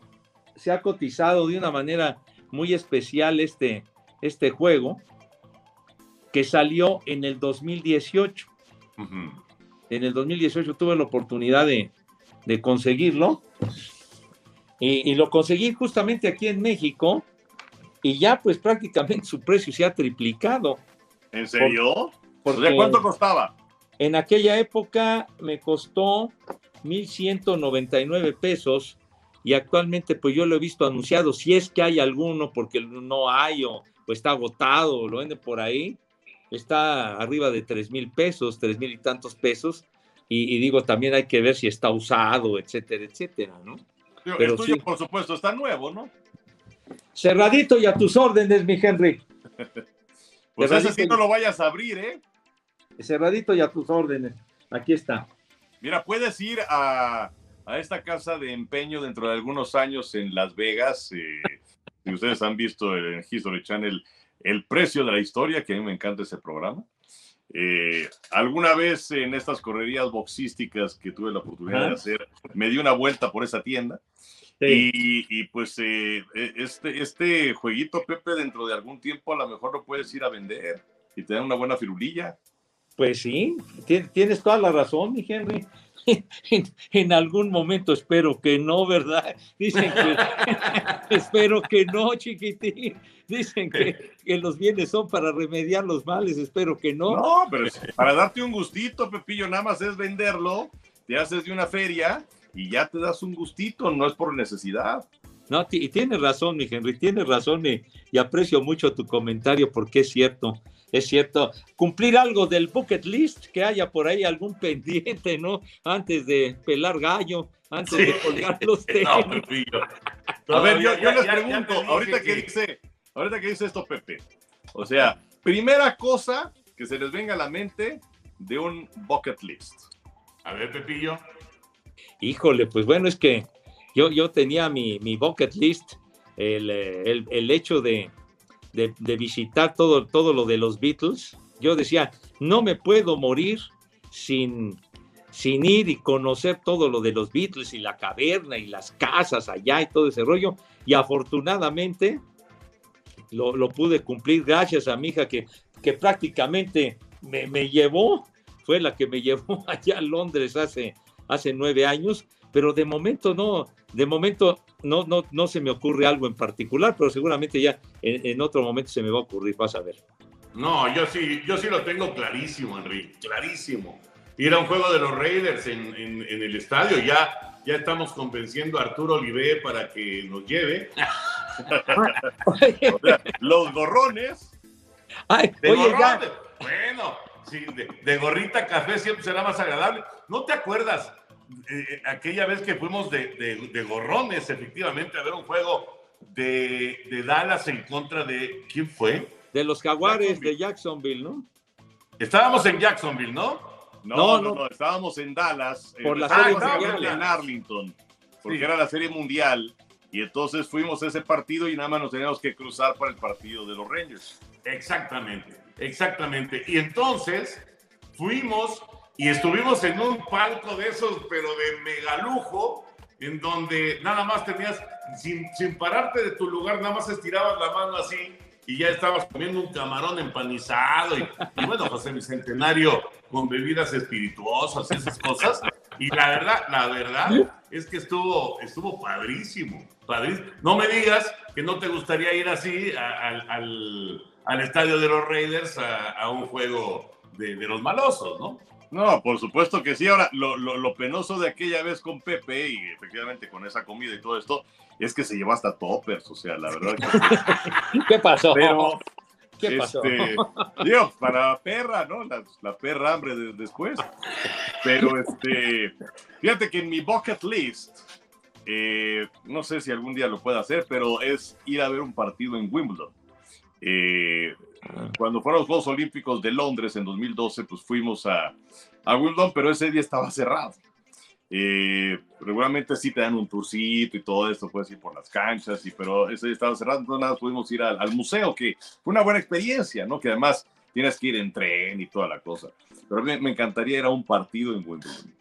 se ha cotizado de una manera muy especial este, este juego que salió en el 2018. En el 2018 tuve la oportunidad de, conseguirlo y, y lo conseguí justamente aquí en México y ya pues prácticamente su precio se ha triplicado.
¿En serio? ¿De cuánto costaba?
En aquella época me costó 1.199 pesos y actualmente pues yo lo he visto anunciado, si es que hay alguno, porque no hay o, está agotado o lo vende por ahí, está arriba de tres mil pesos, tres mil y tantos pesos, y, digo, también hay que ver si está usado, etcétera, etcétera, ¿no?
Pero, el por supuesto, está nuevo, ¿no?
Cerradito y a tus órdenes, mi Henry.
pues ese sí no lo vayas a abrir, ¿eh?
Cerradito y a tus órdenes. Aquí está.
Mira, puedes ir a, esta casa de empeño dentro de algunos años en Las Vegas. Eh, si ustedes han visto en History Channel El precio de la historia, que a mí me encanta ese programa. Eh, alguna vez en estas correrías boxísticas que tuve la oportunidad de hacer, me di una vuelta por esa tienda y, pues eh, e, este, este jueguito, Pepe, dentro de algún tiempo a lo mejor lo puedes ir a vender y te dan una buena firulilla.
Pues sí, tienes toda la razón, mi Henry. En, algún momento espero que no, ¿verdad? Dicen que espero que no, chiquitín. Dicen que, que, los bienes son para remediar los males, espero que no.
No, pero para darte un gustito, Pepillo, nada más es venderlo, te haces de una feria y ya te das un gustito, no es por necesidad.
No, y tienes razón, mi Henry, tienes razón y, aprecio mucho tu comentario porque es cierto, es cierto. Cumplir algo del bucket list, que haya por ahí algún pendiente, ¿no? Antes de pelar gallo, antes de colgar los tenis.
A ver, yo, les pregunto, ahorita que dice, ahorita que dice esto Pepe, o sea, primera cosa que se les venga a la mente de un bucket list.
A ver, Pepillo.
Híjole, pues bueno, es que yo, yo tenía mi, mi bucket list, el, el, hecho de, de, visitar todo, todo lo de los Beatles. Yo decía, no me puedo morir sin, sin ir y conocer todo lo de los Beatles y la caverna y las casas allá y todo ese rollo. Y afortunadamente lo, lo pude cumplir gracias a mi hija que, que prácticamente me, me, llevó, fue la que me llevó allá a Londres hace, hace nueve años, pero de momento no, de momento no, no, no se me ocurre algo en particular, pero seguramente ya en, otro momento se me va a ocurrir, vas a ver.
No, yo sí, yo sí lo tengo clarísimo, Enrique, clarísimo. Ir a un juego de los Raiders en, en, el estadio, ya, ya estamos convenciendo a Arturo Olivé para que nos lleve.
los gorrones.
Ay, oye,
Bueno, Sí, de, gorrita café siempre será más agradable. ¿No te acuerdas eh, eh, aquella vez que fuimos de, de, gorrones, efectivamente, a ver un juego de, Dallas en contra de. ¿Quién fue?
De los Jaguares de Jacksonville, ¿no?
Estábamos en Jacksonville, ¿no?
No, no, no, estábamos en Dallas.
Por la serie
mundial. En Arlington, porque era la serie mundial. Y entonces fuimos a ese partido y nada más nos teníamos que cruzar para el partido de los Rangers.
Exactamente, exactamente. Y entonces fuimos y estuvimos en un palco de esos, pero de megalujo, en donde nada más tenías, sin, sin pararte de tu lugar, nada más estirabas la mano así y ya estabas comiendo un camarón empanizado y, bueno, José Bicentenario con bebidas espirituosas, esas cosas. Y la verdad, la verdad es que estuvo, estuvo padrísimo, padrísimo. No me digas que no te gustaría ir así al, estadio de los Raiders a, un juego de, de, los malosos, ¿no?
No, por supuesto que sí. Ahora, lo, lo, lo, penoso de aquella vez con Pepe y efectivamente con esa comida y todo esto, es que se llevó hasta toppers, o sea, la verdad.
Que... ¿Qué pasó?
Pero, ¿Qué pasó? Este, digo, para perra, ¿no? La, perra hambre de, después. Pero, este, fíjate que en mi bucket list, eh, no sé si algún día lo pueda hacer, pero es ir a ver un partido en Wimbledon. Eh, cuando fueron los Juegos Olímpicos de Londres en 2012, pues fuimos a, a Wimbledon, pero ese día estaba cerrado. Eh, regularmente sí te dan un tourcito y todo esto, puedes ir por las canchas, y, pero ese día estaba cerrado, entonces nada, pudimos ir al, museo, que fue una buena experiencia, ¿no? Que además tienes que ir en tren y toda la cosa. Pero me, me encantaría ir a un partido en Wimbledon.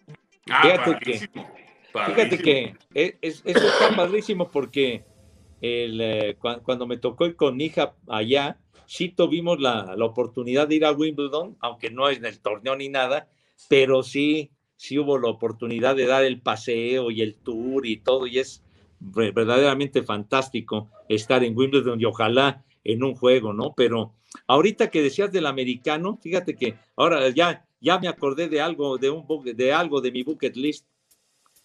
Ah, fíjate, que, fíjate que es, eso está padrísimo porque el, eh, cuando, me tocó ir con hija allá, sí tuvimos la, la oportunidad de ir a Wimbledon, aunque no es en el torneo ni nada, pero sí sí hubo la oportunidad de dar el paseo y el tour y todo, y es verdaderamente fantástico estar en Wimbledon y ojalá en un juego, ¿no? Pero ahorita que decías del americano, fíjate que ahora ya, ya me acordé de algo, de, un, de algo de mi bucket list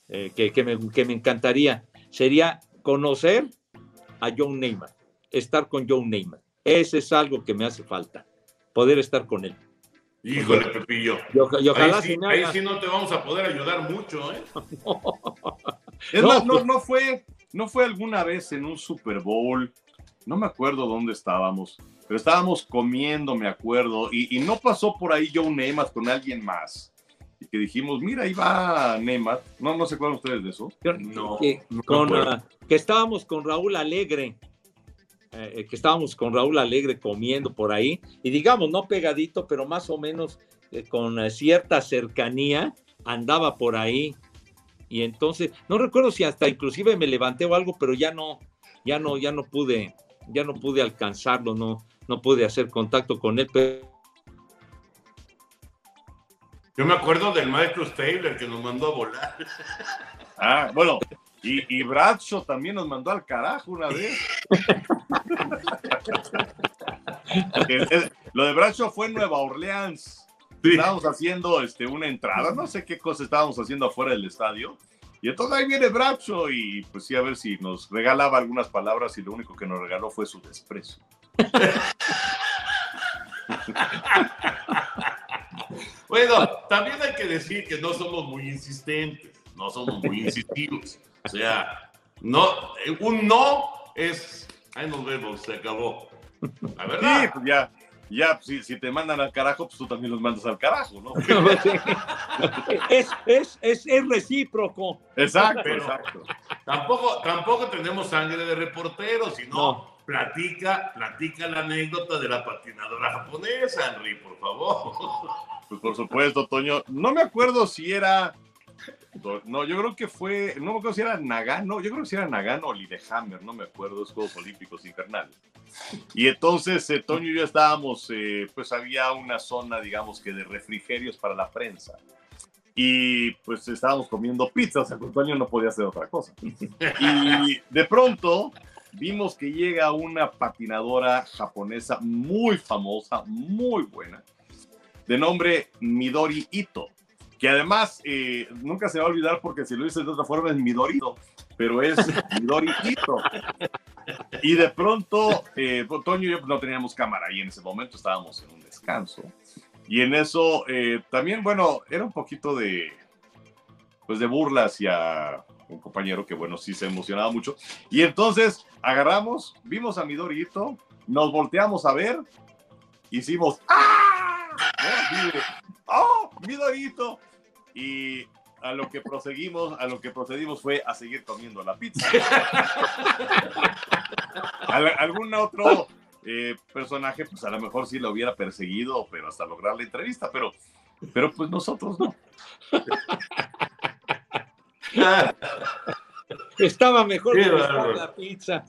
eh, que, que, me, que me encantaría. Sería conocer a John Neymar, estar con John Neymar. Ese es algo que me hace falta, poder estar con él.
Híjole, Pepillo. ahí, sí, no te vamos a poder ayudar mucho, ¿eh?
es más, no, no, fue, no fue alguna vez en un Super Bowl, no me acuerdo dónde estábamos, pero estábamos comiendo, me acuerdo, y, no pasó por ahí Joe Neymat con alguien más. Y que dijimos, mira, ahí va Neymat. No, no se acuerdan ustedes de eso.
No. Que, ah, que estábamos con Raúl Alegre. Eh, que estábamos con Raúl Alegre comiendo por ahí, y digamos, no pegadito, pero más o menos eh, con eh, cierta cercanía, andaba por ahí. Y entonces, no recuerdo si hasta inclusive me levanté o algo, pero ya no, ya no, ya no pude, ya no pude alcanzarlo, no, no pude hacer contacto con él.
Yo me acuerdo del maestro Stabler que nos mandó a volar.
Ah, bueno, y, y Bradshaw también nos mandó al carajo una vez. lo de Bradshaw fue en Nueva Orleans. Estábamos haciendo este, una entrada, no sé qué cosa estábamos haciendo afuera del estadio. Y entonces ahí viene Bradshaw y pues sí, a ver si nos regalaba algunas palabras y lo único que nos regaló fue su desprecio.
bueno, también hay que decir que no somos muy insistentes, no somos muy insistivos. O sea, no, un no es, ahí nos vemos, se acabó. La verdad.
Sí, pues ya, ya, si, si, te mandan al carajo, pues tú también los mandas al carajo, ¿no?
es, es, es, es, recíproco.
Exacto, exacto.
Tampoco, tampoco tenemos sangre de reportero, sino platica, platica la anécdota de la patinadora japonesa, Henry, por favor.
Pues por supuesto, Toño. No me acuerdo si era no, yo creo que fue, no me acuerdo si era Nagano, yo creo que si era Nagano o Lillehammer, no me acuerdo, los Juegos Olímpicos Infernales. Y entonces eh, Toño y yo estábamos, eh, pues había una zona, digamos que de refrigerios para la prensa. Y pues estábamos comiendo pizza, o sea, pues, Toño no podía hacer otra cosa. Y de pronto vimos que llega una patinadora japonesa muy famosa, muy buena, de nombre Midori Ito que además eh, nunca se va a olvidar porque si lo dices de otra forma es Midorito, pero es Midoritito. Y de pronto, eh, Toño y yo no teníamos cámara y en ese momento estábamos en un descanso. Y en eso eh, también, bueno, era un poquito de, pues de burla hacia un compañero que, bueno, sí se emocionaba mucho. Y entonces agarramos, vimos a mi Dorito, nos volteamos a ver, hicimos ¡Ah! ¡Oh, mi Dorito! Y a lo que proseguimos, a lo que procedimos fue a seguir comiendo la pizza. algún otro eh, personaje, pues a lo mejor sí lo hubiera perseguido, pero hasta lograr la entrevista, pero, pero pues nosotros no.
Estaba mejor la pizza.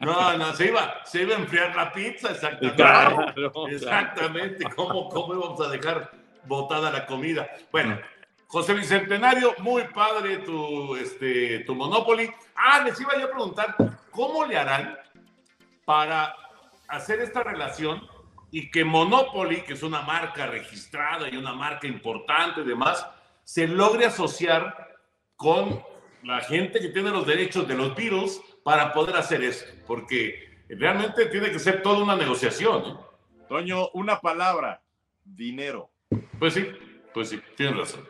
No, no, se iba, se iba a enfriar la pizza, exactamente. exactamente, ¿Cómo, ¿Cómo íbamos a dejar botada la comida? Bueno, José Bicentenario, muy padre tu, este, tu Monopoly. Ah, les iba yo a preguntar, ¿cómo le harán para hacer esta relación y que Monopoly, que es una marca registrada y una marca importante y demás, se logre asociar con la gente que tiene los derechos de los Beatles para poder hacer esto? Porque realmente tiene que ser toda una negociación. ¿eh?
Toño, una palabra, dinero.
Pues sí, pues sí, tienes razón.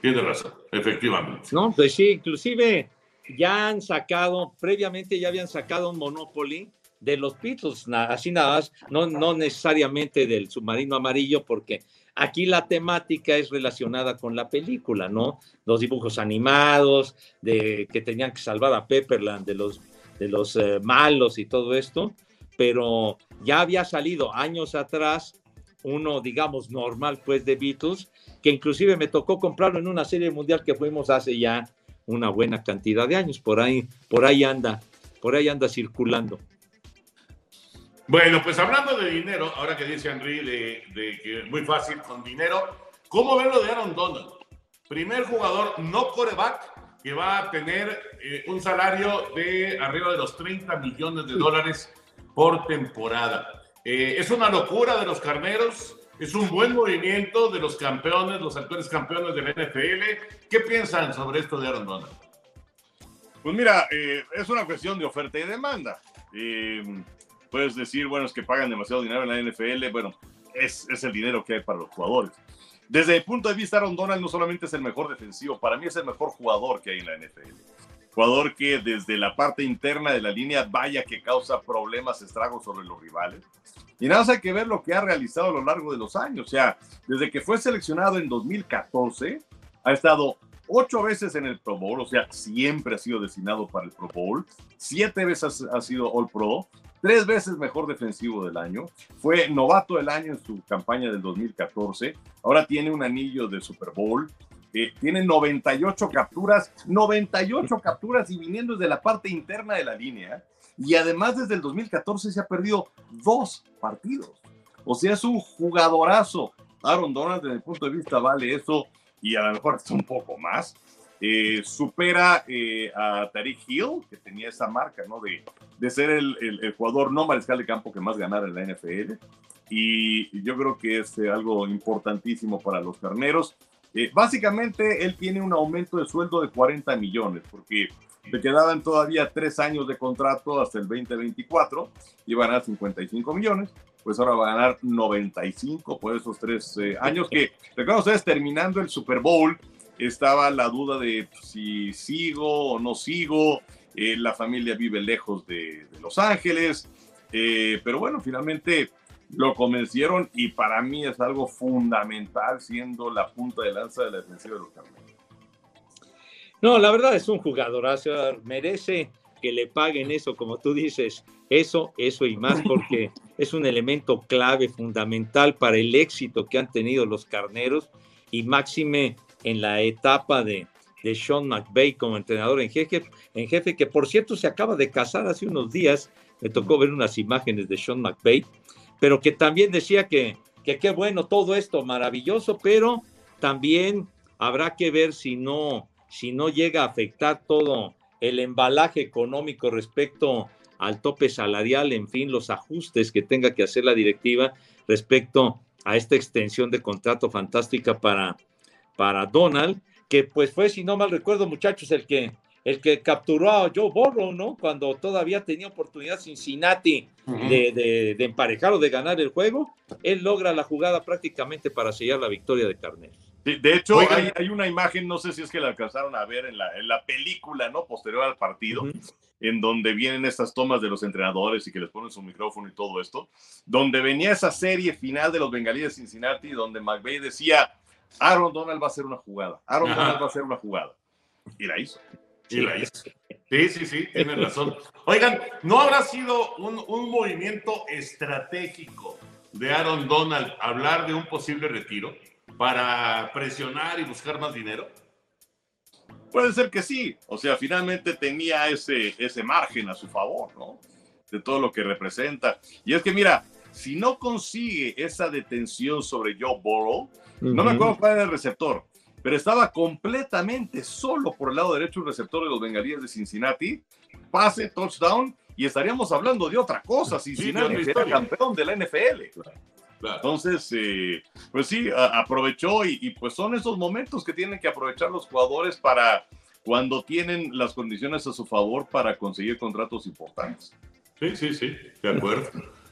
Tiene razón, efectivamente.
No, pues sí, inclusive ya han sacado, previamente ya habían sacado un Monopoly de los Beatles, así nada más, no, no necesariamente del submarino amarillo, porque aquí la temática es relacionada con la película, ¿no? Los dibujos animados, de que tenían que salvar a Pepperland de los, de los eh, malos y todo esto, pero ya había salido años atrás uno, digamos, normal, pues, de Beatles, que inclusive me tocó comprarlo en una serie mundial que fuimos hace ya una buena cantidad de años. Por ahí, por ahí anda, por ahí anda circulando.
Bueno, pues hablando de dinero, ahora que dice Henry de, que es muy fácil con dinero, ¿cómo ven lo de Aaron Donald? Primer jugador no coreback que va a tener eh, un salario de arriba de los 30 millones de dólares por temporada. Eh, es una locura de los carneros, es un buen movimiento de los campeones, los actuales campeones del NFL. ¿Qué piensan sobre esto de Aaron Donald?
Pues mira, eh, es una cuestión de oferta y demanda. Puedes decir, bueno, es que pagan demasiado dinero en la NFL. Bueno, es, es el dinero que hay para los jugadores. Desde el punto de vista, Aaron Donald no solamente es el mejor defensivo, para mí es el mejor jugador que hay en la NFL. Jugador que desde la parte interna de la línea, vaya que causa problemas, estragos sobre los rivales. Y nada más hay que ver lo que ha realizado a lo largo de los años. O sea, desde que fue seleccionado en 2014, ha estado ocho veces en el Pro Bowl, o sea, siempre ha sido designado para el Pro Bowl, siete veces ha sido All Pro, tres veces mejor defensivo del año, fue novato del año en su campaña del 2014, ahora tiene un anillo de Super Bowl, eh, tiene 98 capturas, 98 capturas y viniendo desde la parte interna de la línea, y además desde el 2014 se ha perdido dos partidos. O sea, es un jugadorazo. Aaron Donald, desde el punto de vista, vale eso y a lo mejor es un poco más. Eh, supera eh, a Tariq Hill, que tenía esa marca, ¿no? De, de ser el, el, jugador no mariscal de campo que más ganara en la NFL. Y yo creo que es eh, algo importantísimo para los carneros. básicamente, él tiene un aumento de sueldo de 40 millones, porque le quedaban todavía tres años de contrato hasta el 2024, iba a ganar 55 millones, pues ahora va a ganar 95 por esos tres años que, recuerden ustedes, terminando el Super Bowl, estaba la duda de si sigo o no sigo, eh, la familia vive lejos de, Los Ángeles, eh, pero bueno, finalmente lo convencieron y para mí es algo fundamental siendo la punta de lanza de la defensiva de los Carneros.
No, la verdad es un jugadorazo, merece que le paguen eso, como tú dices, eso, eso y más, porque es un elemento clave, fundamental para el éxito que han tenido los carneros y máxime en la etapa de, de Sean McVay como entrenador en jefe, en jefe, que por cierto se acaba de casar hace unos días, me tocó ver unas imágenes de Sean McVay, pero que también decía que, que qué bueno todo esto, maravilloso, pero también habrá que ver si no si no llega a afectar todo el embalaje económico respecto al tope salarial, en fin, los ajustes que tenga que hacer la directiva respecto a esta extensión de contrato fantástica para, para Donald, que pues fue, si no mal recuerdo, muchachos, el que, el que capturó a Joe Burrow, ¿no? Cuando todavía tenía oportunidad Cincinnati de, emparejar o de ganar el juego, él logra la jugada prácticamente para sellar la victoria de Carnero.
De, hecho, hay, una imagen, no sé si es que la alcanzaron a ver en la, en la película, ¿no? Posterior al partido, en donde vienen estas tomas de los entrenadores y que les ponen su micrófono y todo esto, donde venía esa serie final de los bengalíes de Cincinnati, donde McVeigh decía, Aaron Donald va a hacer una jugada, Aaron Donald va a hacer una jugada. Y la hizo.
Sí, la hizo. Sí, sí, sí, tienen razón. Oigan, ¿no habrá sido un, un movimiento estratégico de Aaron Donald hablar de un posible retiro para presionar y buscar más dinero?
Puede ser que sí. O sea, finalmente tenía ese, ese margen a su favor, ¿no? De todo lo que representa. Y es que, mira, si no consigue esa detención sobre Joe Burrow, no me acuerdo cuál era el receptor, pero estaba completamente solo por el lado derecho un receptor de los bengalíes de Cincinnati, pase, touchdown, y estaríamos hablando de otra cosa. Cincinnati sí, era campeón de la NFL. Entonces, eh, pues sí, aprovechó y, pues son esos momentos que tienen que aprovechar los jugadores para cuando tienen las condiciones a su favor para conseguir contratos importantes.
Sí, sí, sí, de acuerdo,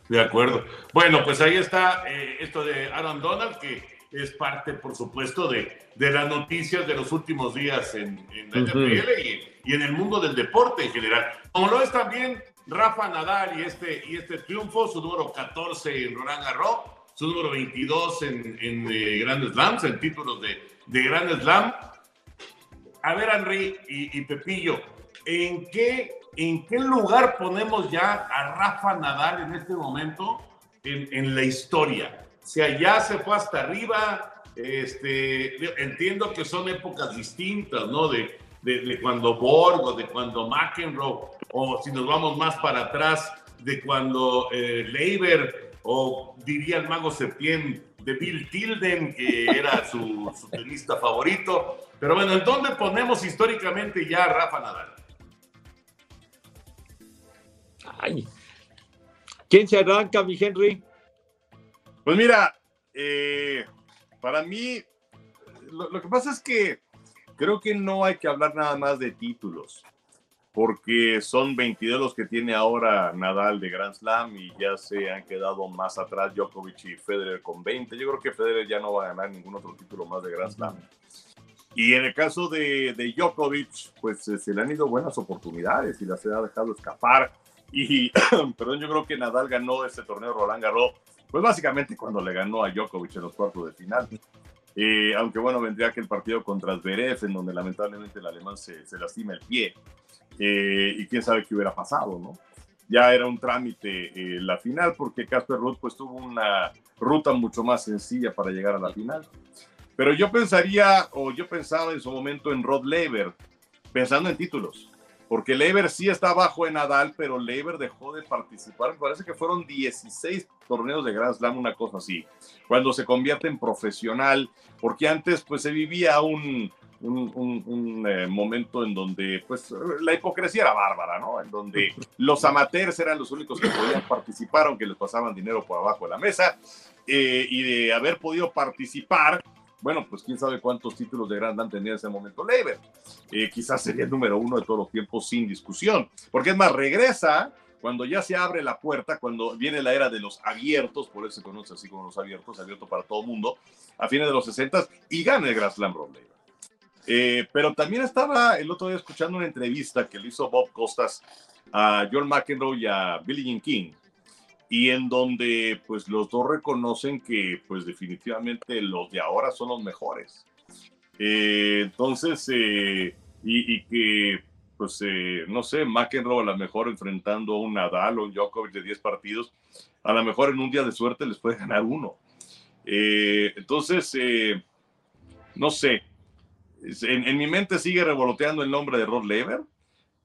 de acuerdo. Bueno, pues ahí está eh, esto de Aaron Donald, que es parte, por supuesto, de, de las noticias de los últimos días en, la NFL y, y, en el mundo del deporte en general. Como lo es también Rafa Nadal y este, y este triunfo, su número 14 en Roland Garros, su número 22 en, en eh, Grand Slams, en títulos de, de Grand Slam. A ver, Henry y, Pepillo, ¿en qué, ¿en qué lugar ponemos ya a Rafa Nadal en este momento en, en la historia? O sea, ya se fue hasta arriba. Este, entiendo que son épocas distintas, ¿no? De, de, cuando Borgo, de cuando McEnroe, o si nos vamos más para atrás, de cuando eh, Leiber o diría el mago Septién de Bill Tilden, que era su, tenista favorito. Pero bueno, ¿en dónde ponemos históricamente ya a Rafa Nadal?
¿Quién se arranca, mi Henry?
Pues mira, eh, para mí, lo que pasa es que creo que no hay que hablar nada más de títulos porque son 22 los que tiene ahora Nadal de Grand Slam y ya se han quedado más atrás Djokovic y Federer con 20. Yo creo que Federer ya no va a ganar ningún otro título más de Grand Slam. Y en el caso de, de Djokovic, pues eh, se le han ido buenas oportunidades y las ha dejado escapar. Y, perdón, yo creo que Nadal ganó este torneo Roland Garros, pues básicamente cuando le ganó a Djokovic en los cuartos de final. Eh, aunque bueno, vendría que el partido contra Zverev, en donde lamentablemente el alemán se, se lastima el pie. Eh, y quién sabe qué hubiera pasado, ¿no? Ya era un trámite eh, la final porque Casper Ruth pues tuvo una ruta mucho más sencilla para llegar a la final. Pero yo pensaría, o yo pensaba en su momento en Rod Lever, pensando en títulos, porque Lever sí está abajo en Nadal, pero Lever dejó de participar, me parece que fueron 16 torneos de Grand Slam, una cosa así, cuando se convierte en profesional, porque antes pues se vivía un, un, eh, momento en donde pues la hipocresía era bárbara, ¿no? En donde los amateurs eran los únicos que podían participar, aunque les pasaban dinero por abajo de la mesa, eh, y de haber podido participar, bueno, pues quién sabe cuántos títulos de Grand Slam tenía en ese momento Lever. Eh, quizás sería el número uno de todos los tiempos sin discusión, porque es más, regresa cuando ya se abre la puerta, cuando viene la era de los abiertos, por eso se conoce así como los abiertos, abierto para todo mundo, a fines de los 60 y gana el Grand Slam Rob Lever. Eh, pero también estaba el otro día escuchando una entrevista que le hizo Bob Costas a John McEnroe y a Billie Jean King, y en donde pues los dos reconocen que pues definitivamente los de ahora son los mejores. Eh, entonces, eh, y, que pues no sé, McEnroe a lo mejor enfrentando a un Nadal o un Djokovic de 10 partidos, a lo mejor en un día de suerte les puede ganar uno. entonces, no sé, en, mi mente sigue revoloteando el nombre de Rod Lever,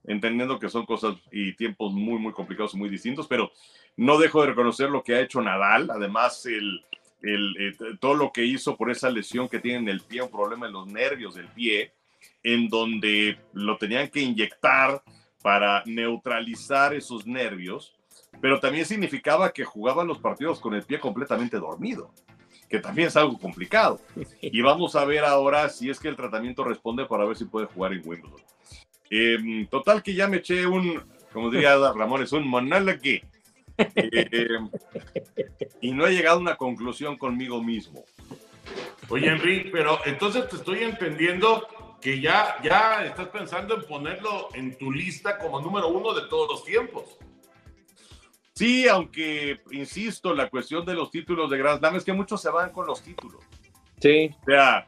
entendiendo que son cosas y tiempos muy, muy complicados y muy distintos, pero no dejo de reconocer lo que ha hecho Nadal, además el, el, eh, todo lo que hizo por esa lesión que tiene en el pie, un problema en los nervios del pie, en donde lo tenían que inyectar para neutralizar esos nervios, pero también significaba que jugaban los partidos con el pie completamente dormido que también es algo complicado. Y vamos a ver ahora si es que el tratamiento responde para ver si puede jugar en Wimbledon. Em, total que ya me eché un, como diría Ramón, es un monólogo. Em, y no he llegado a una conclusión conmigo mismo.
Oye, Enrique, pero entonces te estoy entendiendo que ya, ya estás pensando en ponerlo en tu lista como número uno de todos los tiempos.
Sí, aunque, insisto, la cuestión de los títulos de Grand Slam es que muchos se van con los títulos.
Sí.
O sea,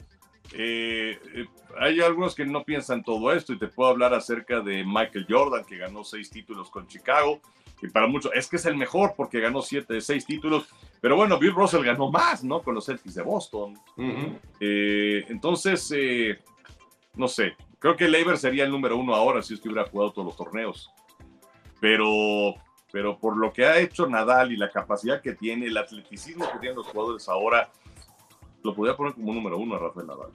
eh, eh, hay algunos que no piensan todo esto y te puedo hablar acerca de Michael Jordan, que ganó seis títulos con Chicago. Y para muchos es que es el mejor porque ganó siete de seis títulos. Pero bueno, Bill Russell ganó más, ¿no? Con los Celtics de Boston. Eh, entonces, no sé, creo que Leiber sería el número uno ahora si es que hubiera jugado todos los torneos. Pero, pero por lo que ha hecho Nadal y la capacidad que tiene, el atleticismo que tienen los jugadores ahora, lo podría poner como número uno a Rafael Nadal.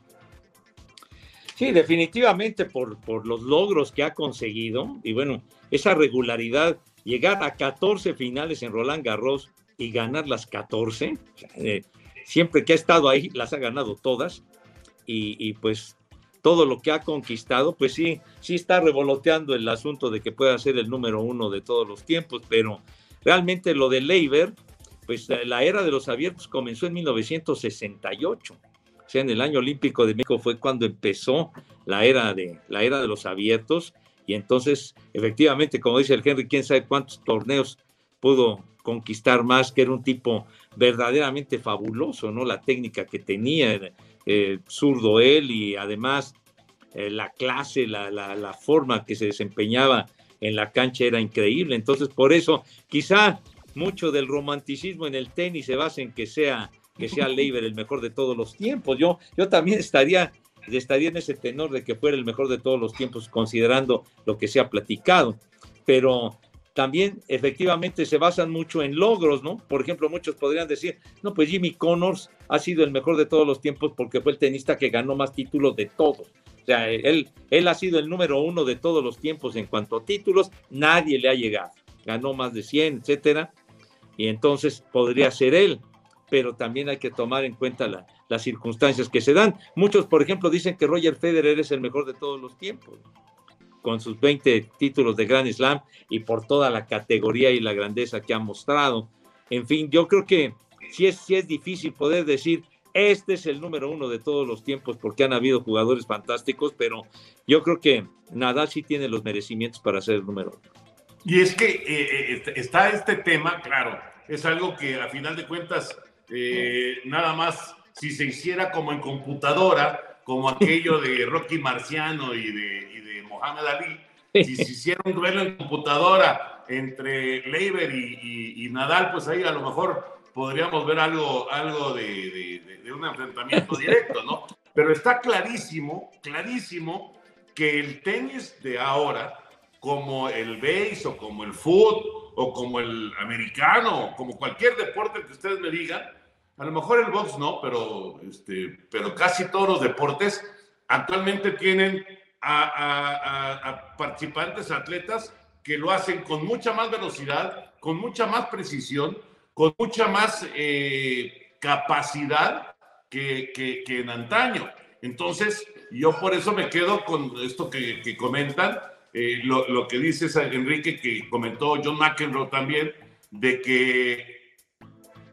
Sí, definitivamente por, por los logros que ha conseguido y bueno, esa regularidad, llegar a 14 finales en Roland Garros y ganar las 14, eh, siempre que ha estado ahí las ha ganado todas y, y pues todo lo que ha conquistado, pues sí, sí está revoloteando el asunto de que pueda ser el número uno de todos los tiempos, pero realmente lo de Leiber, pues la era de los abiertos comenzó en 1968. O sea, en el año olímpico de México fue cuando empezó la era de, la era de los abiertos. Y entonces, efectivamente, como dice el Henry, quién sabe cuántos torneos pudo conquistar más, que era un tipo verdaderamente fabuloso, ¿no? La técnica que tenía, zurdo él y además eh, la clase, la, la, forma que se desempeñaba en la cancha era increíble. Entonces, por eso, quizá mucho del romanticismo en el tenis se basa en que sea, que sea Leiber el mejor de todos los tiempos. Yo, yo también estaría, estaría en ese tenor de que fuera el mejor de todos los tiempos, considerando lo que se ha platicado. Pero también efectivamente se basan mucho en logros, ¿no? Por ejemplo, muchos podrían decir, no, pues Jimmy Connors ha sido el mejor de todos los tiempos porque fue el tenista que ganó más títulos de todos. O sea, él, él ha sido el número uno de todos los tiempos en cuanto a títulos, nadie le ha llegado. Ganó más de 100, etcétera, y entonces podría ser él, pero también hay que tomar en cuenta las circunstancias que se dan. Muchos, por ejemplo, dicen que Roger Federer es el mejor de todos los tiempos con sus 20 títulos de Grand Slam y por toda la categoría y la grandeza que ha mostrado. En fin, yo creo que sí es, sí es difícil poder decir, este es el número uno de todos los tiempos porque han habido jugadores fantásticos, pero yo creo que Nadal sí tiene los merecimientos para ser el número uno.
Y es que eh, eh, está este tema, claro, es algo que a final de cuentas, eh, nada más si se hiciera como en computadora, como aquello de Rocky Marciano y de, Mohamed Ali, si se hiciera un duelo en computadora entre Leiber y, Nadal, pues ahí a lo mejor podríamos ver algo, algo de, un enfrentamiento directo, ¿no? Pero está clarísimo, clarísimo que el tenis de ahora, como el base o como el foot o como el americano, como cualquier deporte que ustedes me digan, a lo mejor el box no, pero, este, pero casi todos los deportes actualmente tienen a, participantes, atletas que lo hacen con mucha más velocidad, con mucha más precisión, con mucha más eh, capacidad que, que, en antaño. Entonces, yo por eso me quedo con esto que, comentan, eh, lo, lo, que dice Enrique, que comentó John McEnroe también, de que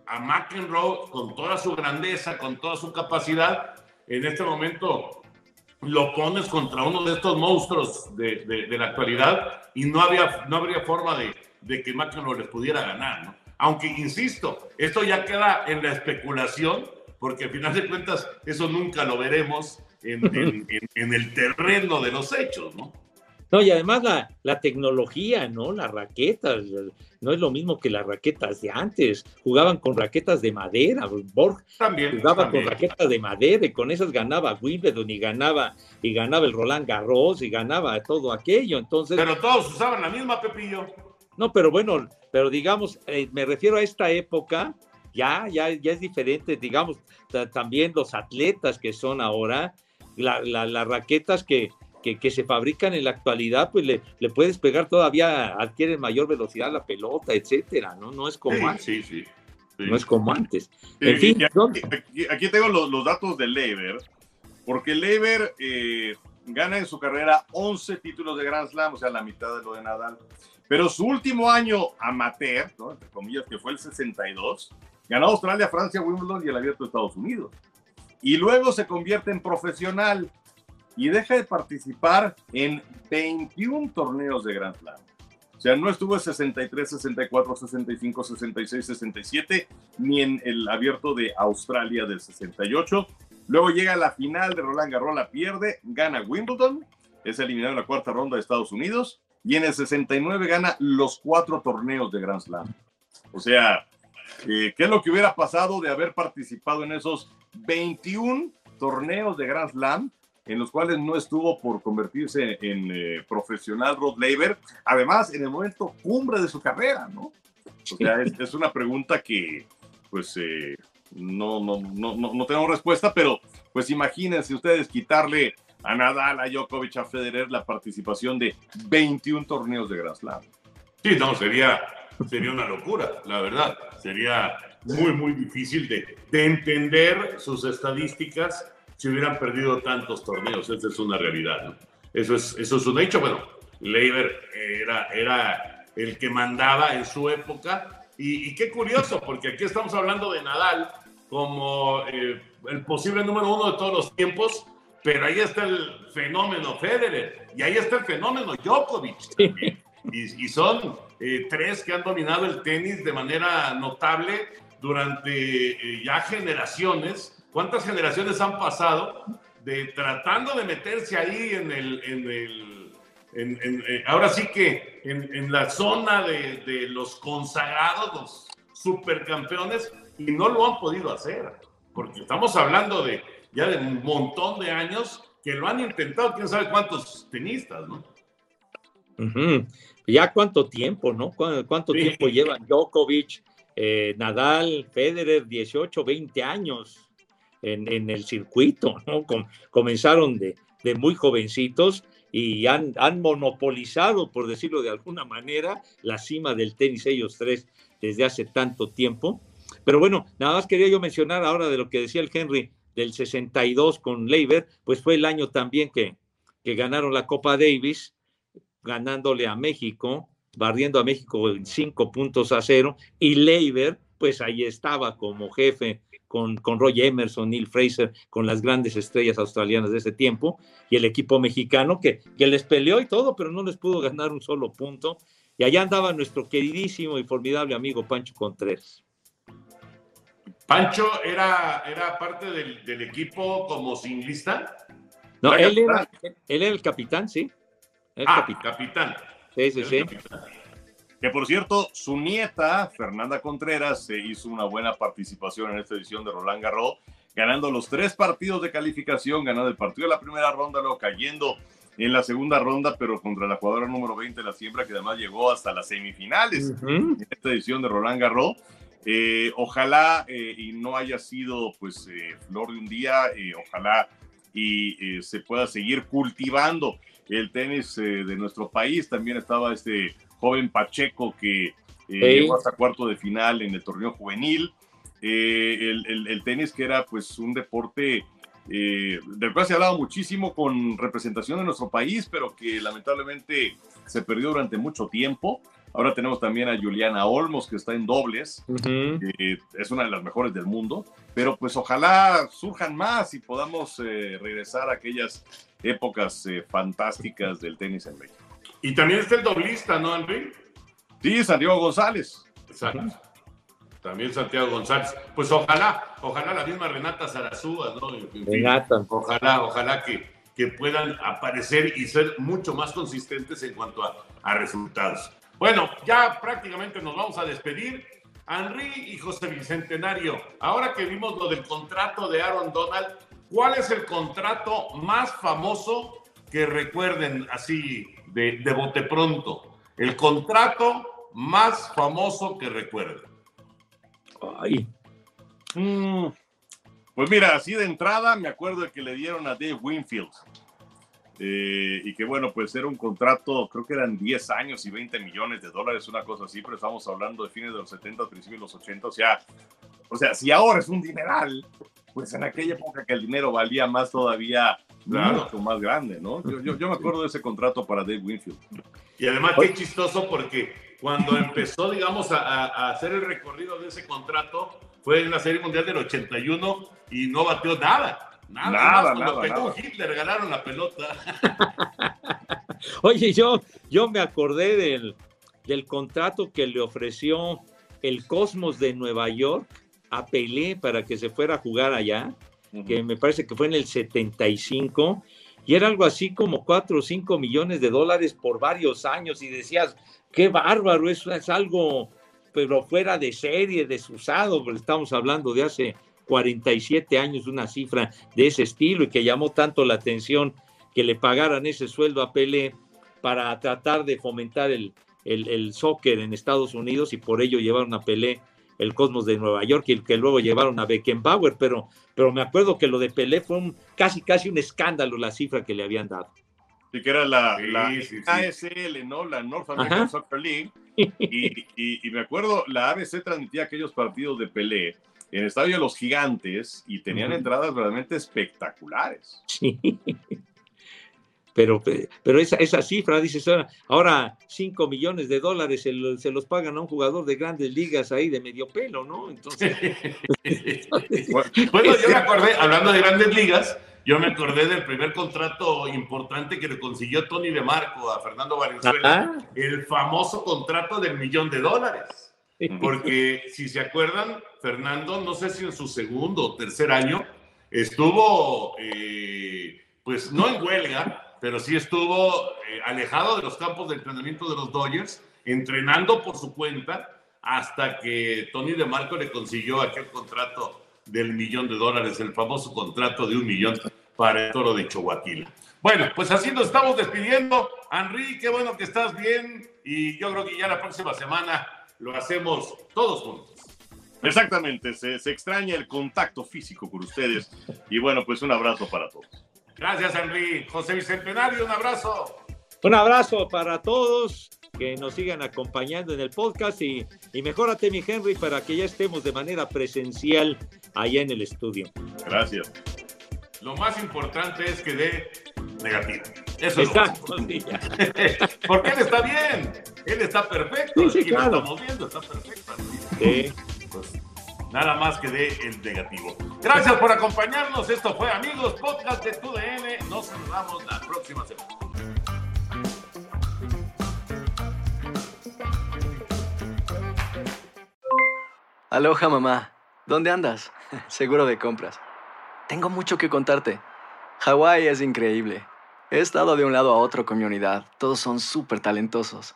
a McEnroe, con toda su grandeza, con toda su capacidad, en este momento lo pones contra uno de estos monstruos de, la actualidad y no, había, no habría forma de, de que McEnroe les pudiera ganar. Aunque, insisto, esto ya queda en la especulación, porque al final de cuentas eso nunca lo veremos en, en el terreno de los hechos, ¿no?
No, y además la, la, tecnología, ¿no? Las raquetas, no es lo mismo que las raquetas de antes. Jugaban con raquetas de madera. Borg
también,
jugaba con raquetas de madera y con esas ganaba Wimbledon y ganaba, y ganaba el Roland Garros y ganaba todo aquello. Entonces.
Pero todos usaban la misma, Pepillo.
No, pero bueno, pero digamos, eh, me refiero a esta época, ya, ya, ya es diferente, digamos, también los atletas que son ahora, las raquetas que, que, se fabrican en la actualidad, pues le, le, puedes pegar todavía, adquiere mayor velocidad la pelota, etcétera, ¿no? No es como antes.
Sí, sí,
No es como antes. En fin,
aquí, aquí, tengo los, los, datos de Lever, porque Lever, eh, gana en su carrera 11 títulos de Grand Slam, o sea, la mitad de lo de Nadal. Pero su último año amateur, ¿no? entre comillas, que fue el 62, ganó Australia, Francia, Wimbledon y el Abierto de Estados Unidos. Y luego se convierte en profesional y deja de participar en 21 torneos de Grand Slam. O sea, no estuvo en 63, 64, 65, 66, 67, ni en el abierto de Australia del 68. Luego llega a la final de Roland Garros, la pierde, gana Wimbledon, es eliminado en la cuarta ronda de Estados Unidos, y en el 69 gana los cuatro torneos de Grand Slam. O sea, eh, ¿qué es lo que hubiera pasado de haber participado en esos 21 torneos de Grand Slam? En los cuales no estuvo por convertirse en eh, profesional Rod Laver, además en el momento cumbre de su carrera, ¿no? O sea, es, una pregunta que, pues, eh, no, no, no, no, tengo respuesta, pero pues imagínense ustedes quitarle a Nadal, a Djokovic, a Federer la participación de 21 torneos de Grand Slam.
Sí, no, sería, sería una locura, la verdad. Sería muy, muy difícil de, de entender sus estadísticas si hubieran perdido tantos torneos. Esa es una realidad. Eso, es, eso es un hecho. Bueno, Leiber era, era el que mandaba en su época. Y, qué curioso, porque aquí estamos hablando de Nadal como eh, el posible número uno de todos los tiempos, pero ahí está el fenómeno Federer y ahí está el fenómeno Djokovic. Y, son eh, tres que han dominado el tenis de manera notable durante eh, ya generaciones ¿Cuántas generaciones han pasado de tratando de meterse ahí en el, en el eh, ahora sí que en, la zona de, de, los consagrados, los supercampeones, y no lo han podido hacer, porque estamos hablando de ya de un montón de años que lo han intentado, quién sabe cuántos tenistas, ¿no?
Ya cuánto tiempo, ¿no? ¿Cuánto tiempo llevan Djokovic, eh, Nadal, Federer, 18, 20 años? En, el circuito, ¿no? comenzaron de, muy jovencitos y han, monopolizado, por decirlo de alguna manera, la cima del tenis ellos tres desde hace tanto tiempo. Pero bueno, nada más quería yo mencionar ahora de lo que decía el Henry del 62 con Leiber, pues fue el año también que, que ganaron la Copa Davis, ganándole a México, barriendo a México en cinco puntos a cero, y Leiber, pues ahí estaba como jefe con, con Roy Emerson, Neil Fraser, con las grandes estrellas australianas de ese tiempo, y el equipo mexicano que, que les peleó y todo, pero no les pudo ganar un solo punto. Y allá andaba nuestro queridísimo y formidable amigo Pancho Contreras.
Pancho era, era parte del, del equipo como singlista.
No, él era, él era, el capitán, sí.
El ah, capitán. capitán.
Sí, sí, sí.
Que por cierto, su nieta, Fernanda Contreras, se hizo una buena participación en esta edición de Roland Garros, ganando los tres partidos de calificación, ganando el partido de la primera ronda, luego cayendo en la segunda ronda, pero contra la jugadora número 20 de la siembra, que además llegó hasta las semifinales en esta edición de Roland Garros. Eh, ojalá eh, y no haya sido pues eh, flor de un día, ojalá y se pueda seguir cultivando el tenis de nuestro país. También estaba este joven Pacheco que eh, llegó hasta cuarto de final en el torneo juvenil. Eh, el, tenis que era pues un deporte eh, del cual se ha hablado muchísimo con representación de nuestro país, pero que lamentablemente se perdió durante mucho tiempo. Ahora tenemos también a Juliana Olmos, que está en dobles, es una de las mejores del mundo, pero pues ojalá surjan más y podamos regresar a aquellas épocas fantásticas del tenis en México.
Y también está el doblista, ¿no, Henry?
Sí, Santiago González.
Exacto. También Santiago González. Pues ojalá, ojalá la misma Renata Zarazúa, ¿no? Renata. Ojalá, ojalá que, que puedan aparecer y ser mucho más consistentes en cuanto a, a resultados. Bueno, ya prácticamente nos vamos a despedir. Henry y José Bicentenario, ahora que vimos lo del contrato de Aaron Donald, ¿cuál es el contrato más famoso que recuerden así de, bote pronto. El contrato más famoso que recuerden.
Ay. Mm. Pues mira, así de entrada me acuerdo de que le dieron a Dave Winfield. Eh, y que bueno, pues era un contrato, creo que eran 10 años y 20 millones de dólares, una cosa así, pero estamos hablando de fines de los 70, principios de los 80, o sea, o sea, si ahora es un dineral, pues en aquella época que el dinero valía más todavía claro. mucho más grande, ¿no? Yo, yo, me acuerdo de ese contrato para Dave Winfield.
Y además qué chistoso porque cuando empezó, digamos, a, a, hacer el recorrido de ese contrato, fue en la Serie Mundial del 81 y no bateó nada. Nada, nada, cuando pegó Hitler ganaron la pelota.
Oye, yo, yo me acordé del, del contrato que le ofreció el Cosmos de Nueva York a Pelé para que se fuera a jugar allá, que me parece que fue en el 75, y era algo así como 4 o 5 millones de dólares por varios años, y decías, qué bárbaro, eso es algo, pero fuera de serie, desusado, porque estamos hablando de hace 47 años, una cifra de ese estilo, y que llamó tanto la atención que le pagaran ese sueldo a Pelé para tratar de fomentar el, el, soccer en Estados Unidos y por ello llevaron a Pelé el Cosmos de Nueva York y el que luego llevaron a Beckenbauer, pero, pero me acuerdo que lo de Pelé fue un, casi casi un escándalo la cifra que le habían dado.
Sí, que era la, ASL, ¿no? La North American Soccer League. Y, y, me acuerdo, la ABC transmitía aquellos partidos de Pelé en el Estadio de los Gigantes y tenían entradas realmente espectaculares.
Sí pero, pero esa, esa cifra, dices, ahora 5 millones de dólares se, los pagan a un jugador de grandes ligas ahí de medio pelo, ¿no? Entonces.
bueno, yo me acordé, hablando de grandes ligas, yo me acordé del primer contrato importante que le consiguió Tony de Marco a Fernando Valenzuela, el famoso contrato del millón de dólares. Porque si se acuerdan, Fernando, no sé si en su segundo o tercer año, estuvo, eh, pues no en huelga, pero sí estuvo eh, alejado de los campos de entrenamiento de los Dodgers, entrenando por su cuenta hasta que Tony DeMarco le consiguió aquel contrato del millón de dólares, el famoso contrato de un millón para el toro de Chihuahua. Bueno, pues así nos estamos despidiendo. Henry, qué bueno que estás bien y yo creo que ya la próxima semana lo hacemos todos juntos.
Exactamente, se, se extraña el contacto físico con ustedes y bueno, pues un abrazo para todos.
Gracias, Henry. José Bicentenario, un abrazo.
Un abrazo para todos que nos sigan acompañando en el podcast y, y mejórate, mi Henry, para que ya estemos de manera presencial allá en el estudio.
Gracias.
Lo más importante es que dé negativo. Eso es Exacto, Porque él está bien, él está perfecto. Sí, claro. estamos viendo, está perfecto. Sí. Pues, nada más que dé el negativo. Gracias por acompañarnos. Esto fue Amigos Podcast de TUDN. Nos saludamos la próxima semana.
Aloha mamá, ¿dónde andas? Seguro de compras. Tengo mucho que contarte. Hawái es increíble. He estado de un lado a otro con mi unidad. Todos son súper talentosos.